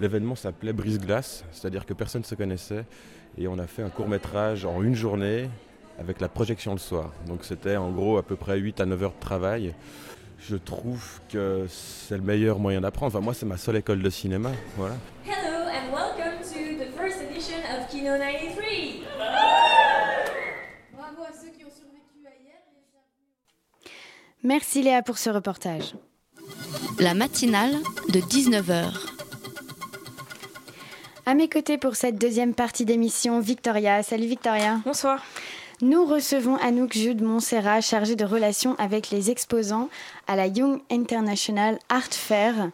L'événement s'appelait Brise-Glace, c'est-à-dire que personne ne se connaissait. Et on a fait un court métrage en une journée avec la projection le soir. Donc c'était en gros à peu près 8 à 9 heures de travail je trouve que c'est le meilleur moyen d'apprendre. Enfin, moi, c'est ma seule école de cinéma. Voilà. Hello and welcome to the first edition of Kino 93. Bravo à ceux qui ont survécu à hier. Merci Léa pour ce reportage. La matinale de 19h. À mes côtés pour cette deuxième partie d'émission, Victoria. Salut Victoria. Bonsoir. Nous recevons Anouk Jude Montserrat, chargée de relations avec les exposants à la Young International Art Fair.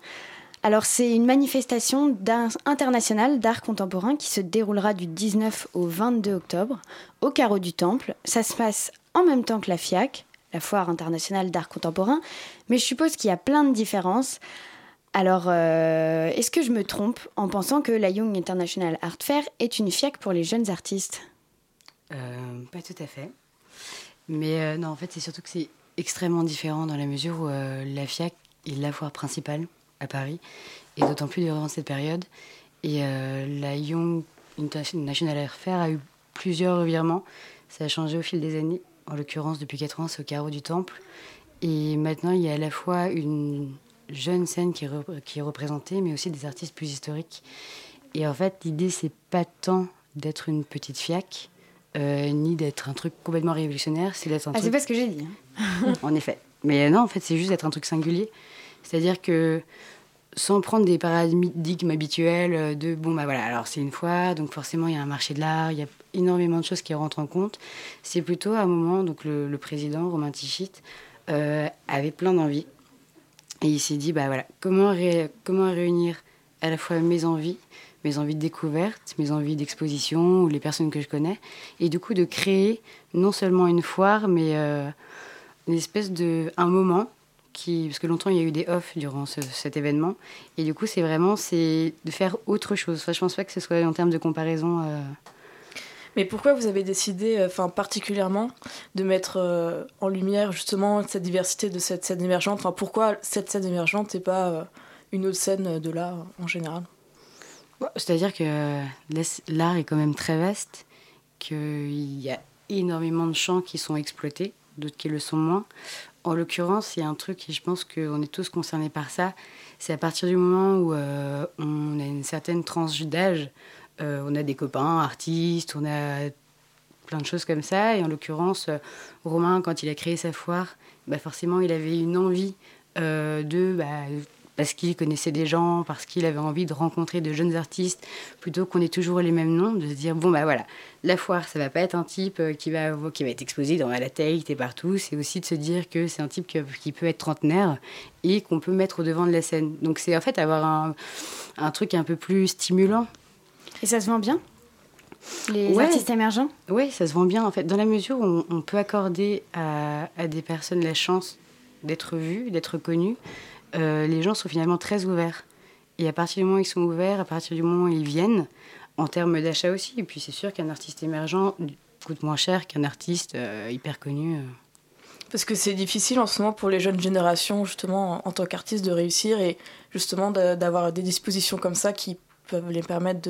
Alors c'est une manifestation internationale d'art contemporain qui se déroulera du 19 au 22 octobre au carreau du Temple. Ça se passe en même temps que la FIAC, la Foire internationale d'art contemporain, mais je suppose qu'il y a plein de différences. Alors, euh, est-ce que je me trompe en pensant que la Young International Art Fair est une FIAC pour les jeunes artistes? Euh, Pas tout à fait. Mais euh, non, en fait, c'est surtout que c'est extrêmement différent dans la mesure où la FIAC est la foire principale à Paris, et d'autant plus durant cette période. Et la Young International Art Fair a eu plusieurs revirements. Ça a changé au fil des années. En l'occurrence, depuis 4 ans, c'est au carreau du Temple. Et maintenant, il y a à la fois une jeune scène qui, qui est représentée, mais aussi des artistes plus historiques. Et en fait, l'idée, c'est pas tant d'être une petite fiac, euh, ni d'être un truc complètement révolutionnaire, c'est d'être un ah, truc... c'est pas ce que j'ai dit. Hein. en effet. Mais non, en fait, c'est juste d'être un truc singulier. C'est-à-dire que sans prendre des paradigmes habituels euh, de bon bah voilà alors c'est une fois donc forcément il y a un marché de l'art il y a énormément de choses qui rentrent en compte c'est plutôt à un moment donc le, président Romain Tichit euh, avait plein d'envies et il s'est dit bah voilà comment réunir à la fois mes envies mes envies de découverte mes envies d'exposition ou les personnes que je connais et du coup de créer non seulement une foire mais euh, une espèce de un moment parce que longtemps il y a eu des off durant cet événement, et du coup c'est vraiment c'est de faire autre chose. Enfin, je pense pas que ce soit en termes de comparaison. Euh. Mais pourquoi vous avez décidé, euh, enfin particulièrement, de mettre euh, en lumière justement cette diversité de cette scène émergente? Enfin, pourquoi cette scène émergente et pas une autre scène de l'art en général? C'est-à-dire que l'art est quand même très vaste, qu'il y a énormément de champs qui sont exploités, d'autres qui le sont moins. En l'occurrence, il y a un truc, et je pense qu'on est tous concernés par ça, c'est à partir du moment où euh, on a une certaine tranche d'âge, euh, on a des copains artistes, on a plein de choses comme ça, et en l'occurrence, euh, Romain, quand il a créé sa foire, bah forcément, il avait une envie de bah, parce qu'il connaissait des gens, parce qu'il avait envie de rencontrer de jeunes artistes, plutôt qu'on ait toujours les mêmes noms, de se dire bon bah voilà, la foire, ça va pas être un type euh, qui va qui va être exposé dans la Tate et partout, c'est aussi de se dire que c'est un type qui, peut être trentenaire et qu'on peut mettre au devant de la scène. Donc c'est en fait avoir un, un truc un peu plus stimulant. Et ça se vend bien les artistes émergents? Oui, ça se vend bien en fait, dans la mesure où on, peut accorder à, à, des personnes la chance d'être vues, d'être connues. Euh, les gens sont finalement très ouverts. Et à partir du moment où ils sont ouverts, à partir du moment où ils viennent, en termes d'achat aussi, et puis c'est sûr qu'un artiste émergent coûte moins cher qu'un artiste euh, hyper connu. Euh. Parce que c'est difficile en ce moment pour les jeunes générations, justement, en, tant qu'artiste, de réussir et justement d'avoir des dispositions comme ça qui peuvent les permettre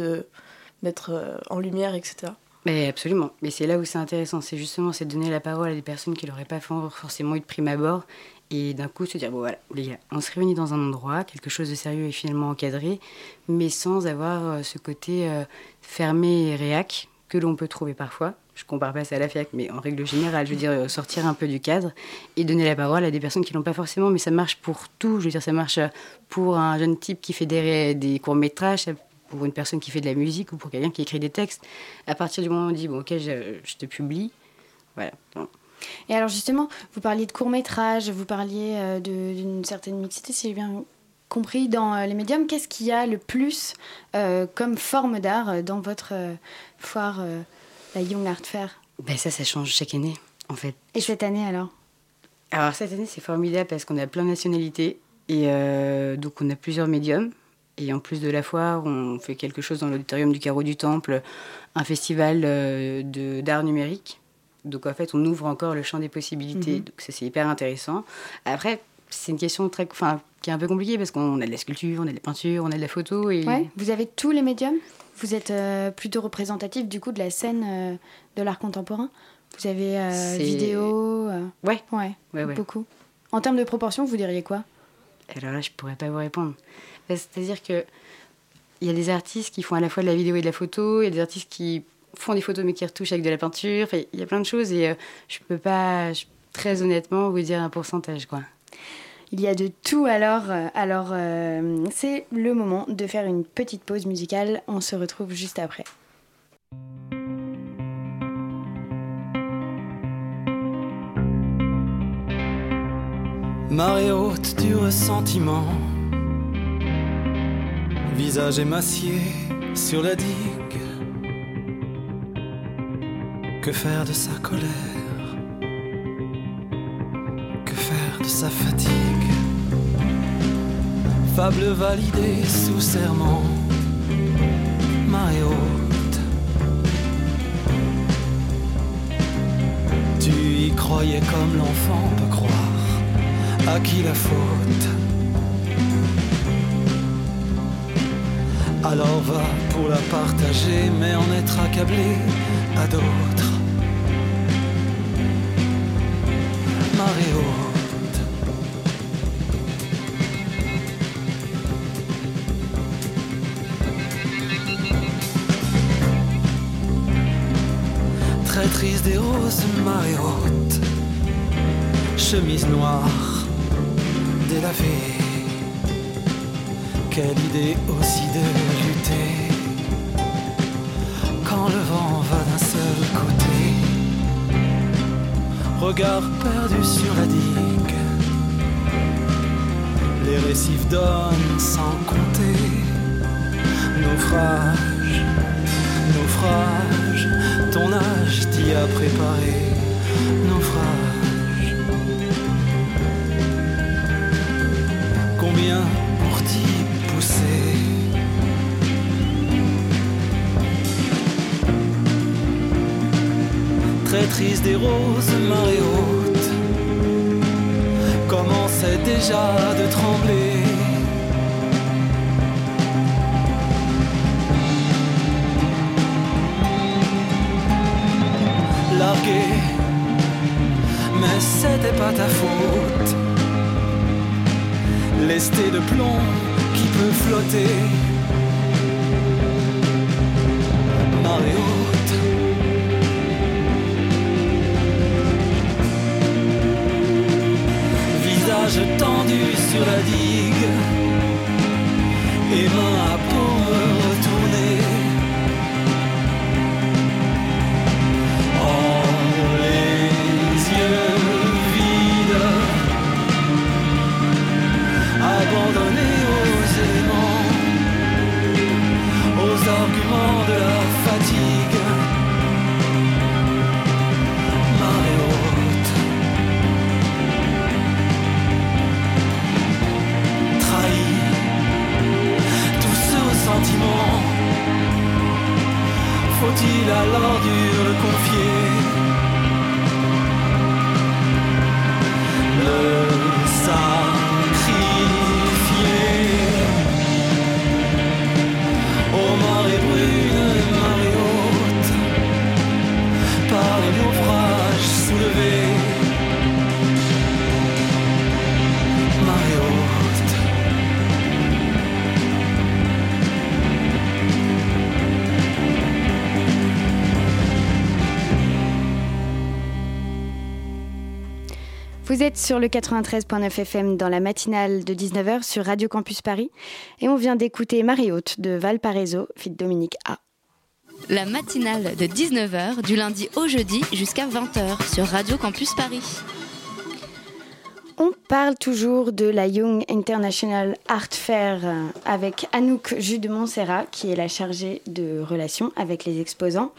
d'être en lumière, etc. Mais absolument. Mais c'est là où c'est intéressant. C'est justement c'est donner la parole à des personnes qui n'auraient pas forcément eu de prime abord et d'un coup se dire bon voilà les gars on se réunit dans un endroit quelque chose de sérieux est finalement encadré mais sans avoir euh, ce côté euh, fermé et réac que l'on peut trouver parfois je compare pas ça à la FIAC mais en règle générale je veux dire euh, sortir un peu du cadre et donner la parole à des personnes qui l'ont pas forcément mais ça marche pour tout je veux dire ça marche pour un jeune type qui fait des, des courts métrages pour une personne qui fait de la musique ou pour quelqu'un qui écrit des textes à partir du moment où on dit bon ok je, je te publie voilà et alors justement, vous parliez de court métrage, vous parliez euh, d'une certaine mixité, si j'ai bien compris, dans euh, les médiums. Qu'est-ce qu'il y a le plus euh, comme forme d'art dans votre foire, la Young Art Fair? Ben Ça, ça change chaque année, en fait. Et cette année alors? Alors cette année, c'est formidable parce qu'on a plein de nationalités. Et donc on a plusieurs médiums. Et en plus de la foire, on fait quelque chose dans l'auditorium du Carreau du Temple, un festival d'art numérique donc en fait, on ouvre encore le champ des possibilités. Mhm. Donc ça, c'est hyper intéressant. Après, c'est une question très, enfin, qui est un peu compliquée parce qu'on a de la sculpture, on a de la peinture, on a de la photo. Et... Vous avez tous les médiums? Vous êtes euh, plutôt représentatif du coup de la scène euh, de l'art contemporain? Vous avez euh, vidéo ouais. ouais. Ouais, beaucoup. En termes de proportion, vous diriez quoi? Alors là, je pourrais pas vous répondre. C'est-à-dire que il y a des artistes qui font à la fois de la vidéo et de la photo, il y a des artistes qui font des photos mais qui retouchent avec de la peinture. il y a plein de choses et euh, je peux pas, très honnêtement, vous dire un pourcentage. quoi. Il y a de tout alors. Euh, alors euh, c'est le moment de faire une petite pause musicale. On se retrouve juste après. Marée haute du ressentiment, visage émacié sur la digue. Que faire de sa colère? Que faire de sa fatigue? Fable validée sous serment, marée haute. Tu y croyais comme l'enfant peut croire, à qui la faute? Alors va pour la partager, mais en être accablé à d'autres. Marée haute. Traîtrise des roses, marée haute. Chemise noire, délavée. Quelle idée aussi de lutter quand le vent va d'un seul côté. Regard perdu sur la digue, les récifs donnent sans compter. Naufrage, naufrage, ton âge t'y a préparé. Naufrage. Combien Traîtrise des roses, marée haute Commençait déjà de trembler. Largué, mais c'était pas ta faute. Lesté de plomb qui peut flotter. Sur la digue. Et main à paume retournée. Oh, les yeux vides. Abandonné sur le 93.9 FM dans la matinale de 19h sur Radio Campus Paris et on vient d'écouter Marée Haute de Valparaiso, fit Dominique A. La matinale de 19h du lundi au jeudi jusqu'à 20h sur Radio Campus Paris. On parle toujours de la Young International Art Fair avec Anouk Jus de Montserrat qui est la chargée de relations avec les exposants.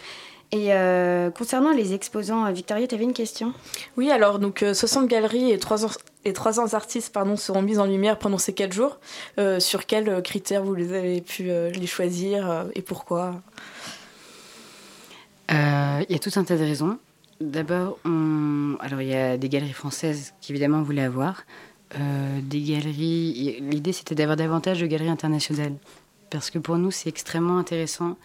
Et euh, concernant les exposants, euh, Victoria, tu avais une question? Oui, alors donc euh, 60 galeries et 300, et 300 artistes pardon, seront mises en lumière pendant ces 4 jours. Euh, sur quels euh, critères vous les avez pu euh, les choisir euh, et pourquoi? Euh, Il y a tout un tas de raisons. D'abord, on... alors il y a des galeries françaises qui évidemment voulaient avoir. Euh, des galeries. L'idée c'était d'avoir davantage de galeries internationales. Parce que pour nous, c'est extrêmement intéressant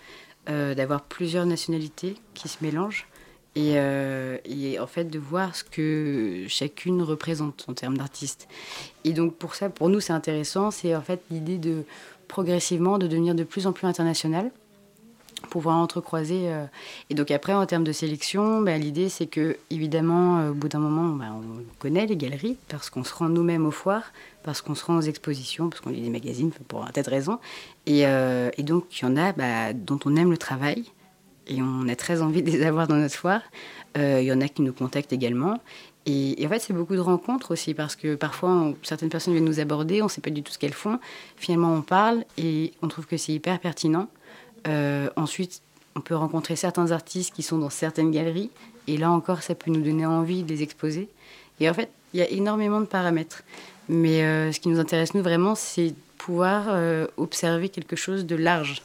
euh, d'avoir plusieurs nationalités qui se mélangent. Et, euh, et en fait, de voir ce que chacune représente en termes d'artistes. Et donc, pour ça, pour nous, c'est intéressant. C'est en fait l'idée de progressivement de devenir de plus en plus international pouvoir entrecroiser. euh. Et donc après, en termes de sélection, bah, l'idée c'est que, évidemment, euh, au bout d'un moment, bah, on connaît les galeries parce qu'on se rend nous-mêmes aux foires, parce qu'on se rend aux expositions, parce qu'on lit des magazines, pour un tas de raisons. Et, euh, et donc, il y en a bah, dont on aime le travail et on a très envie de les avoir dans notre foire. Il y en a qui nous contactent également. Et, en fait, c'est beaucoup de rencontres aussi, parce que parfois, certaines personnes viennent nous aborder, on ne sait pas du tout ce qu'elles font. Finalement, on parle et on trouve que c'est hyper pertinent. Euh, ensuite, on peut rencontrer certains artistes qui sont dans certaines galeries, et là encore, ça peut nous donner envie de les exposer. Et en fait, il y a énormément de paramètres. Mais euh, ce qui nous intéresse, nous, vraiment, c'est pouvoir euh, observer quelque chose de large.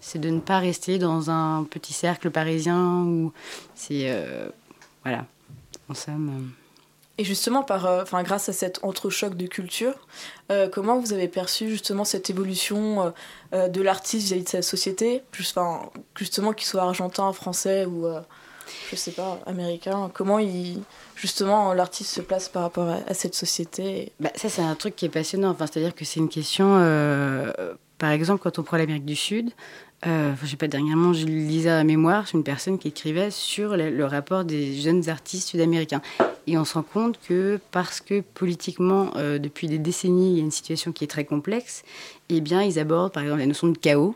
C'est de ne pas rester dans un petit cercle parisien où c'est. voilà en somme. Et justement, par, euh, grâce à cet entrechoc de culture, euh, comment vous avez perçu justement cette évolution euh, de l'artiste vis-à-vis de sa société, Just, justement qu'il soit argentin, français ou je sais pas américain Comment il, justement l'artiste se place par rapport à, cette société? Bah, Ça, c'est un truc qui est passionnant. Enfin, c'est-à-dire que c'est une question. par exemple, quand on prend l'Amérique du Sud, euh, je sais pas, dernièrement, je lisais à mémoire sur une personne qui écrivait sur le, rapport des jeunes artistes sud-américains. Et on se rend compte que parce que politiquement, euh, depuis des décennies, il y a une situation qui est très complexe, eh bien, ils abordent par exemple la notion de chaos,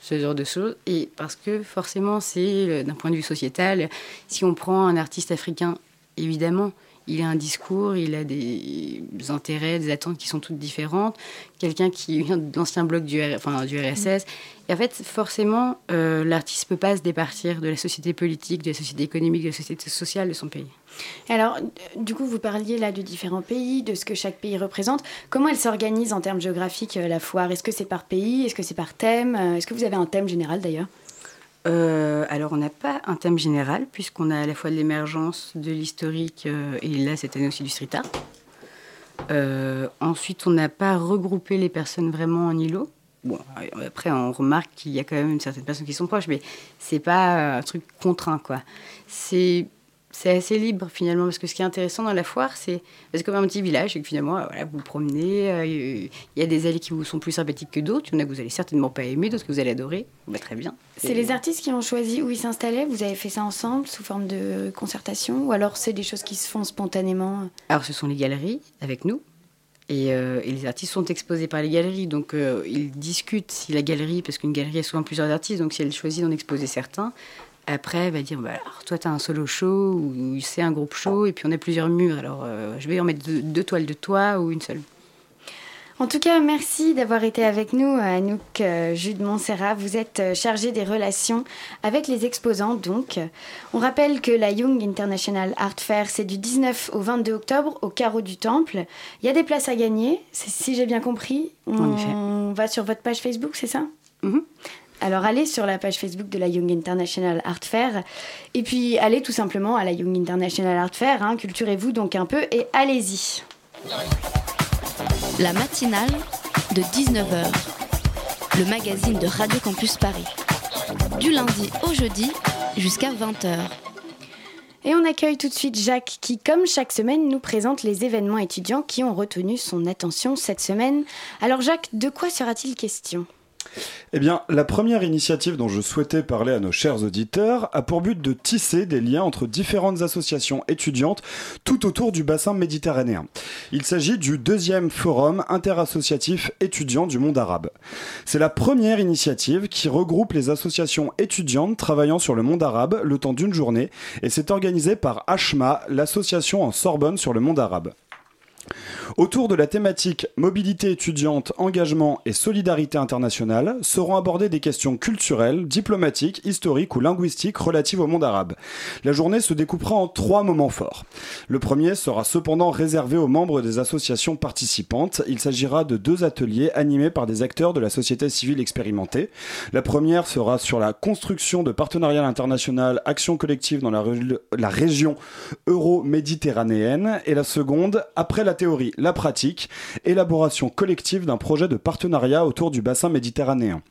ce genre de choses. Et parce que forcément, c'est euh, d'un point de vue sociétal, si on prend un artiste africain, évidemment, il a un discours, il a des intérêts, des attentes qui sont toutes différentes. Quelqu'un qui vient de l'ancien bloc du RSS. Et en fait, forcément, euh, l'artiste ne peut pas se départir de la société politique, de la société économique, de la société sociale de son pays. Alors, du coup, vous parliez là de différents pays, de ce que chaque pays représente. Comment elle s'organise en termes géographiques, euh, la foire? Est-ce que c'est par pays? Est-ce que c'est par thème? Euh, Est-ce que vous avez un thème général d'ailleurs? Euh, alors, on n'a pas un thème général, puisqu'on a à la fois de l'émergence, de l'historique, euh, et là, cette année aussi du street art. Euh, ensuite, on n'a pas regroupé les personnes vraiment en îlot. Bon, après, on remarque qu'il y a quand même certaines personnes qui sont proches, mais c'est pas un truc contraint, quoi. C'est c'est assez libre finalement parce que ce qui est intéressant dans la foire c'est c'est comme un petit village et que finalement euh, voilà, vous vous promenez euh, il y a des allées qui vous sont plus sympathiques que d'autres il y en a que vous allez certainement pas aimer d'autres que vous allez adorer. Bah, très bien. C'est les artistes qui ont choisi où ils s'installaient vous avez fait ça ensemble sous forme de concertation ou alors c'est des choses qui se font spontanément? Alors ce sont les galeries avec nous et, euh, et, les artistes sont exposés par les galeries, donc ils discutent si la galerie, parce qu'une galerie a souvent plusieurs artistes, donc si elle choisit d'en exposer certains, après, elle va dire bah, alors, toi, tu as un solo show ou c'est un groupe show, et puis on a plusieurs murs. Alors, euh, je vais en mettre deux, toiles de toi ou une seule. En tout cas, merci d'avoir été avec nous, Anouk euh, Jude Montserrat. Vous êtes euh, chargée des relations avec les exposants, donc. On rappelle que la Young International Art Fair, c'est du 19 au 22 octobre au Carreau du Temple. Il y a des places à gagner, si j'ai bien compris. On, va sur votre page Facebook, c'est ça? Mhm. Alors allez sur la page Facebook de la Young International Art Fair et puis allez tout simplement à la Young International Art Fair, hein, culturez-vous donc un peu et allez-y. La matinale de 19h, le magazine de Radio Campus Paris. Du lundi au jeudi jusqu'à 20h. Et on accueille tout de suite Jacques qui, comme chaque semaine, nous présente les événements étudiants qui ont retenu son attention cette semaine. Alors Jacques, de quoi sera-t-il question? Eh bien, la première initiative dont je souhaitais parler à nos chers auditeurs a pour but de tisser des liens entre différentes associations étudiantes tout autour du bassin méditerranéen. Il s'agit du deuxième forum interassociatif étudiant du monde arabe. C'est la première initiative qui regroupe les associations étudiantes travaillant sur le monde arabe le temps d'une journée et c'est organisé par HMA, l'association en Sorbonne sur le monde arabe. Autour de la thématique mobilité étudiante, engagement et solidarité internationale seront abordées des questions culturelles, diplomatiques, historiques ou linguistiques relatives au monde arabe. La journée se découpera en trois moments forts. Le premier sera cependant réservé aux membres des associations participantes. Il s'agira de deux ateliers animés par des acteurs de la société civile expérimentée. La première sera sur la construction de partenariats international, action collective dans la, la région euro-méditerranéenne et la seconde après la théorie, la pratique, élaboration collective d'un projet de partenariat autour du bassin méditerranéen.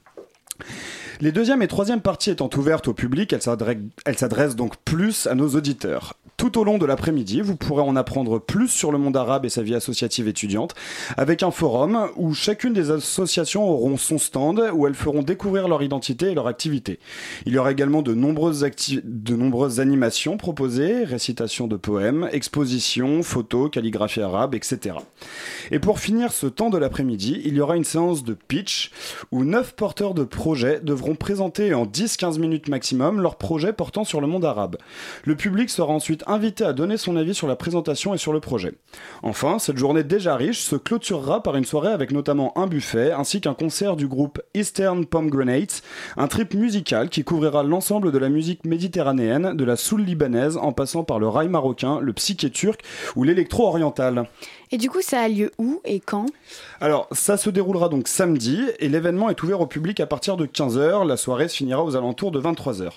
Les deuxième et troisième parties étant ouvertes au public, elles s'adressent donc plus à nos auditeurs. Tout au long de l'après-midi, vous pourrez en apprendre plus sur le monde arabe et sa vie associative étudiante, avec un forum où chacune des associations auront son stand, où elles feront découvrir leur identité et leur activité. Il y aura également de nombreuses, de nombreuses animations proposées, récitation de poèmes, expositions, photos, calligraphie arabe, etc. Et pour finir ce temps de l'après-midi, il y aura une séance de pitch, où neuf porteurs de projets devront présenter en 10-15 minutes maximum leurs projets portant sur le monde arabe. Le public sera ensuite invité à donner son avis sur la présentation et sur le projet. Enfin, cette journée déjà riche se clôturera par une soirée avec notamment un buffet ainsi qu'un concert du groupe Eastern Pomegranates, un trip musical qui couvrira l'ensemble de la musique méditerranéenne, de la soul libanaise en passant par le rail marocain, le psyché turc ou l'électro oriental. Et du coup, ça a lieu où et quand? Alors, ça se déroulera donc samedi et l'événement est ouvert au public à partir de 15h. La soirée se finira aux alentours de 23h.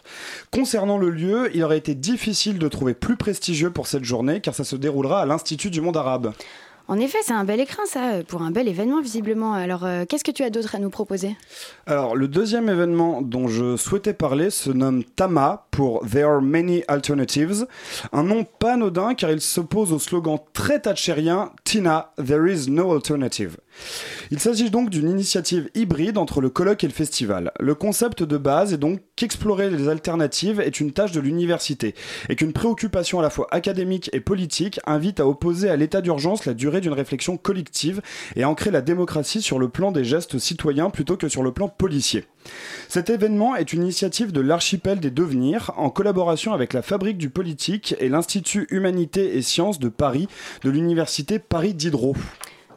Concernant le lieu, il aurait été difficile de trouver plus prestigieux pour cette journée car ça se déroulera à l'Institut du monde arabe. En effet, c'est un bel écrin, ça, pour un bel événement, visiblement. Alors, euh, qu'est-ce que tu as d'autre à nous proposer? Alors, le deuxième événement dont je souhaitais parler se nomme Tama pour There are many alternatives. Un nom pas anodin car il s'oppose au slogan très thatchérien Tina, there is no alternative. Il s'agit donc d'une initiative hybride entre le colloque et le festival. Le concept de base est donc qu'explorer les alternatives est une tâche de l'université et qu'une préoccupation à la fois académique et politique invite à opposer à l'état d'urgence la durée d'une réflexion collective et à ancrer la démocratie sur le plan des gestes citoyens plutôt que sur le plan policier. Cet événement est une initiative de l'archipel des devenirs en collaboration avec la Fabrique du politique et l'Institut Humanité et Sciences de Paris de l'Université Paris Diderot.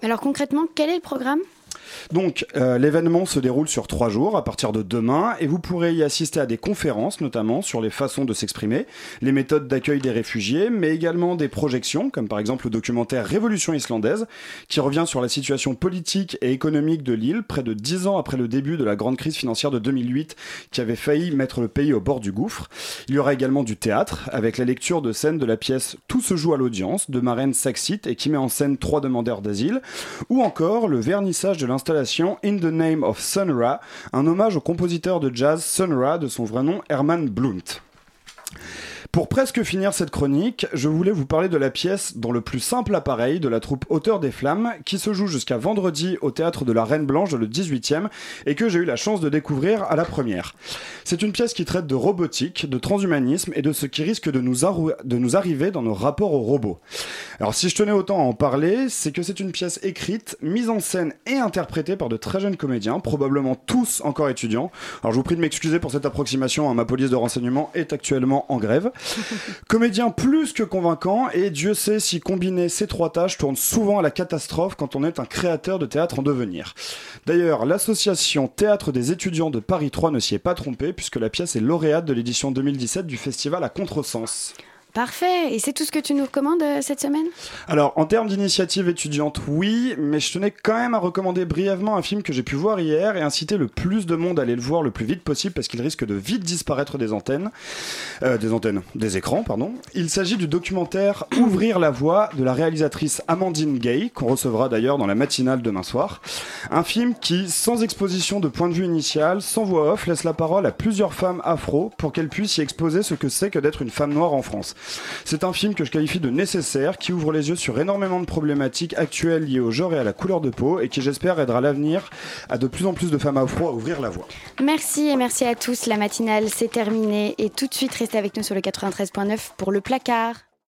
Alors concrètement, quel est le programme? Donc, euh, l'événement se déroule sur trois jours à partir de demain et vous pourrez y assister à des conférences, notamment sur les façons de s'exprimer, les méthodes d'accueil des réfugiés, mais également des projections, comme par exemple le documentaire Révolution islandaise, qui revient sur la situation politique et économique de l'île près de dix ans après le début de la grande crise financière de 2008 qui avait failli mettre le pays au bord du gouffre. Il y aura également du théâtre, avec la lecture de scènes de la pièce Tout se joue à l'audience de Marraine Saxit et qui met en scène trois demandeurs d'asile, ou encore le vernissage de l'installation In the Name of Sun Ra, un hommage au compositeur de jazz Sun Ra de son vrai nom Herman Blunt. Pour presque finir cette chronique, je voulais vous parler de la pièce dans le plus simple appareil de la troupe Auteur des Flammes, qui se joue jusqu'à vendredi au théâtre de la Reine Blanche le 18e, et que j'ai eu la chance de découvrir à la première. C'est une pièce qui traite de robotique, de transhumanisme et de ce qui risque de nous, de nous arriver dans nos rapports aux robots. Alors si je tenais autant à en parler, c'est que c'est une pièce écrite, mise en scène et interprétée par de très jeunes comédiens, probablement tous encore étudiants. Alors je vous prie de m'excuser pour cette approximation, hein, ma police de renseignement est actuellement en grève. Comédien plus que convaincant, et Dieu sait si combiner ces trois tâches tourne souvent à la catastrophe quand on est un créateur de théâtre en devenir. D'ailleurs, l'association Théâtre des étudiants de Paris 3 ne s'y est pas trompée, puisque la pièce est lauréate de l'édition 2017 du festival à Contresens. Parfait. Et c'est tout ce que tu nous recommandes euh, cette semaine? Alors, en termes d'initiative étudiante, oui, mais je tenais quand même à recommander brièvement un film que j'ai pu voir hier et inciter le plus de monde à aller le voir le plus vite possible parce qu'il risque de vite disparaître des antennes. Euh, des antennes, des écrans, pardon. Il s'agit du documentaire Ouvrir la voie de la réalisatrice Amandine Gay, qu'on recevra d'ailleurs dans la matinale demain soir. Un film qui, sans exposition de point de vue initial, sans voix off, laisse la parole à plusieurs femmes afro pour qu'elles puissent y exposer ce que c'est que d'être une femme noire en France. C'est un film que je qualifie de nécessaire, qui ouvre les yeux sur énormément de problématiques actuelles liées au genre et à la couleur de peau, et qui j'espère aidera l'avenir à de plus en plus de femmes afro à ouvrir la voie. Merci et merci à tous. La matinale, c'est terminé. Et tout de suite, restez avec nous sur le 93.9 pour le placard.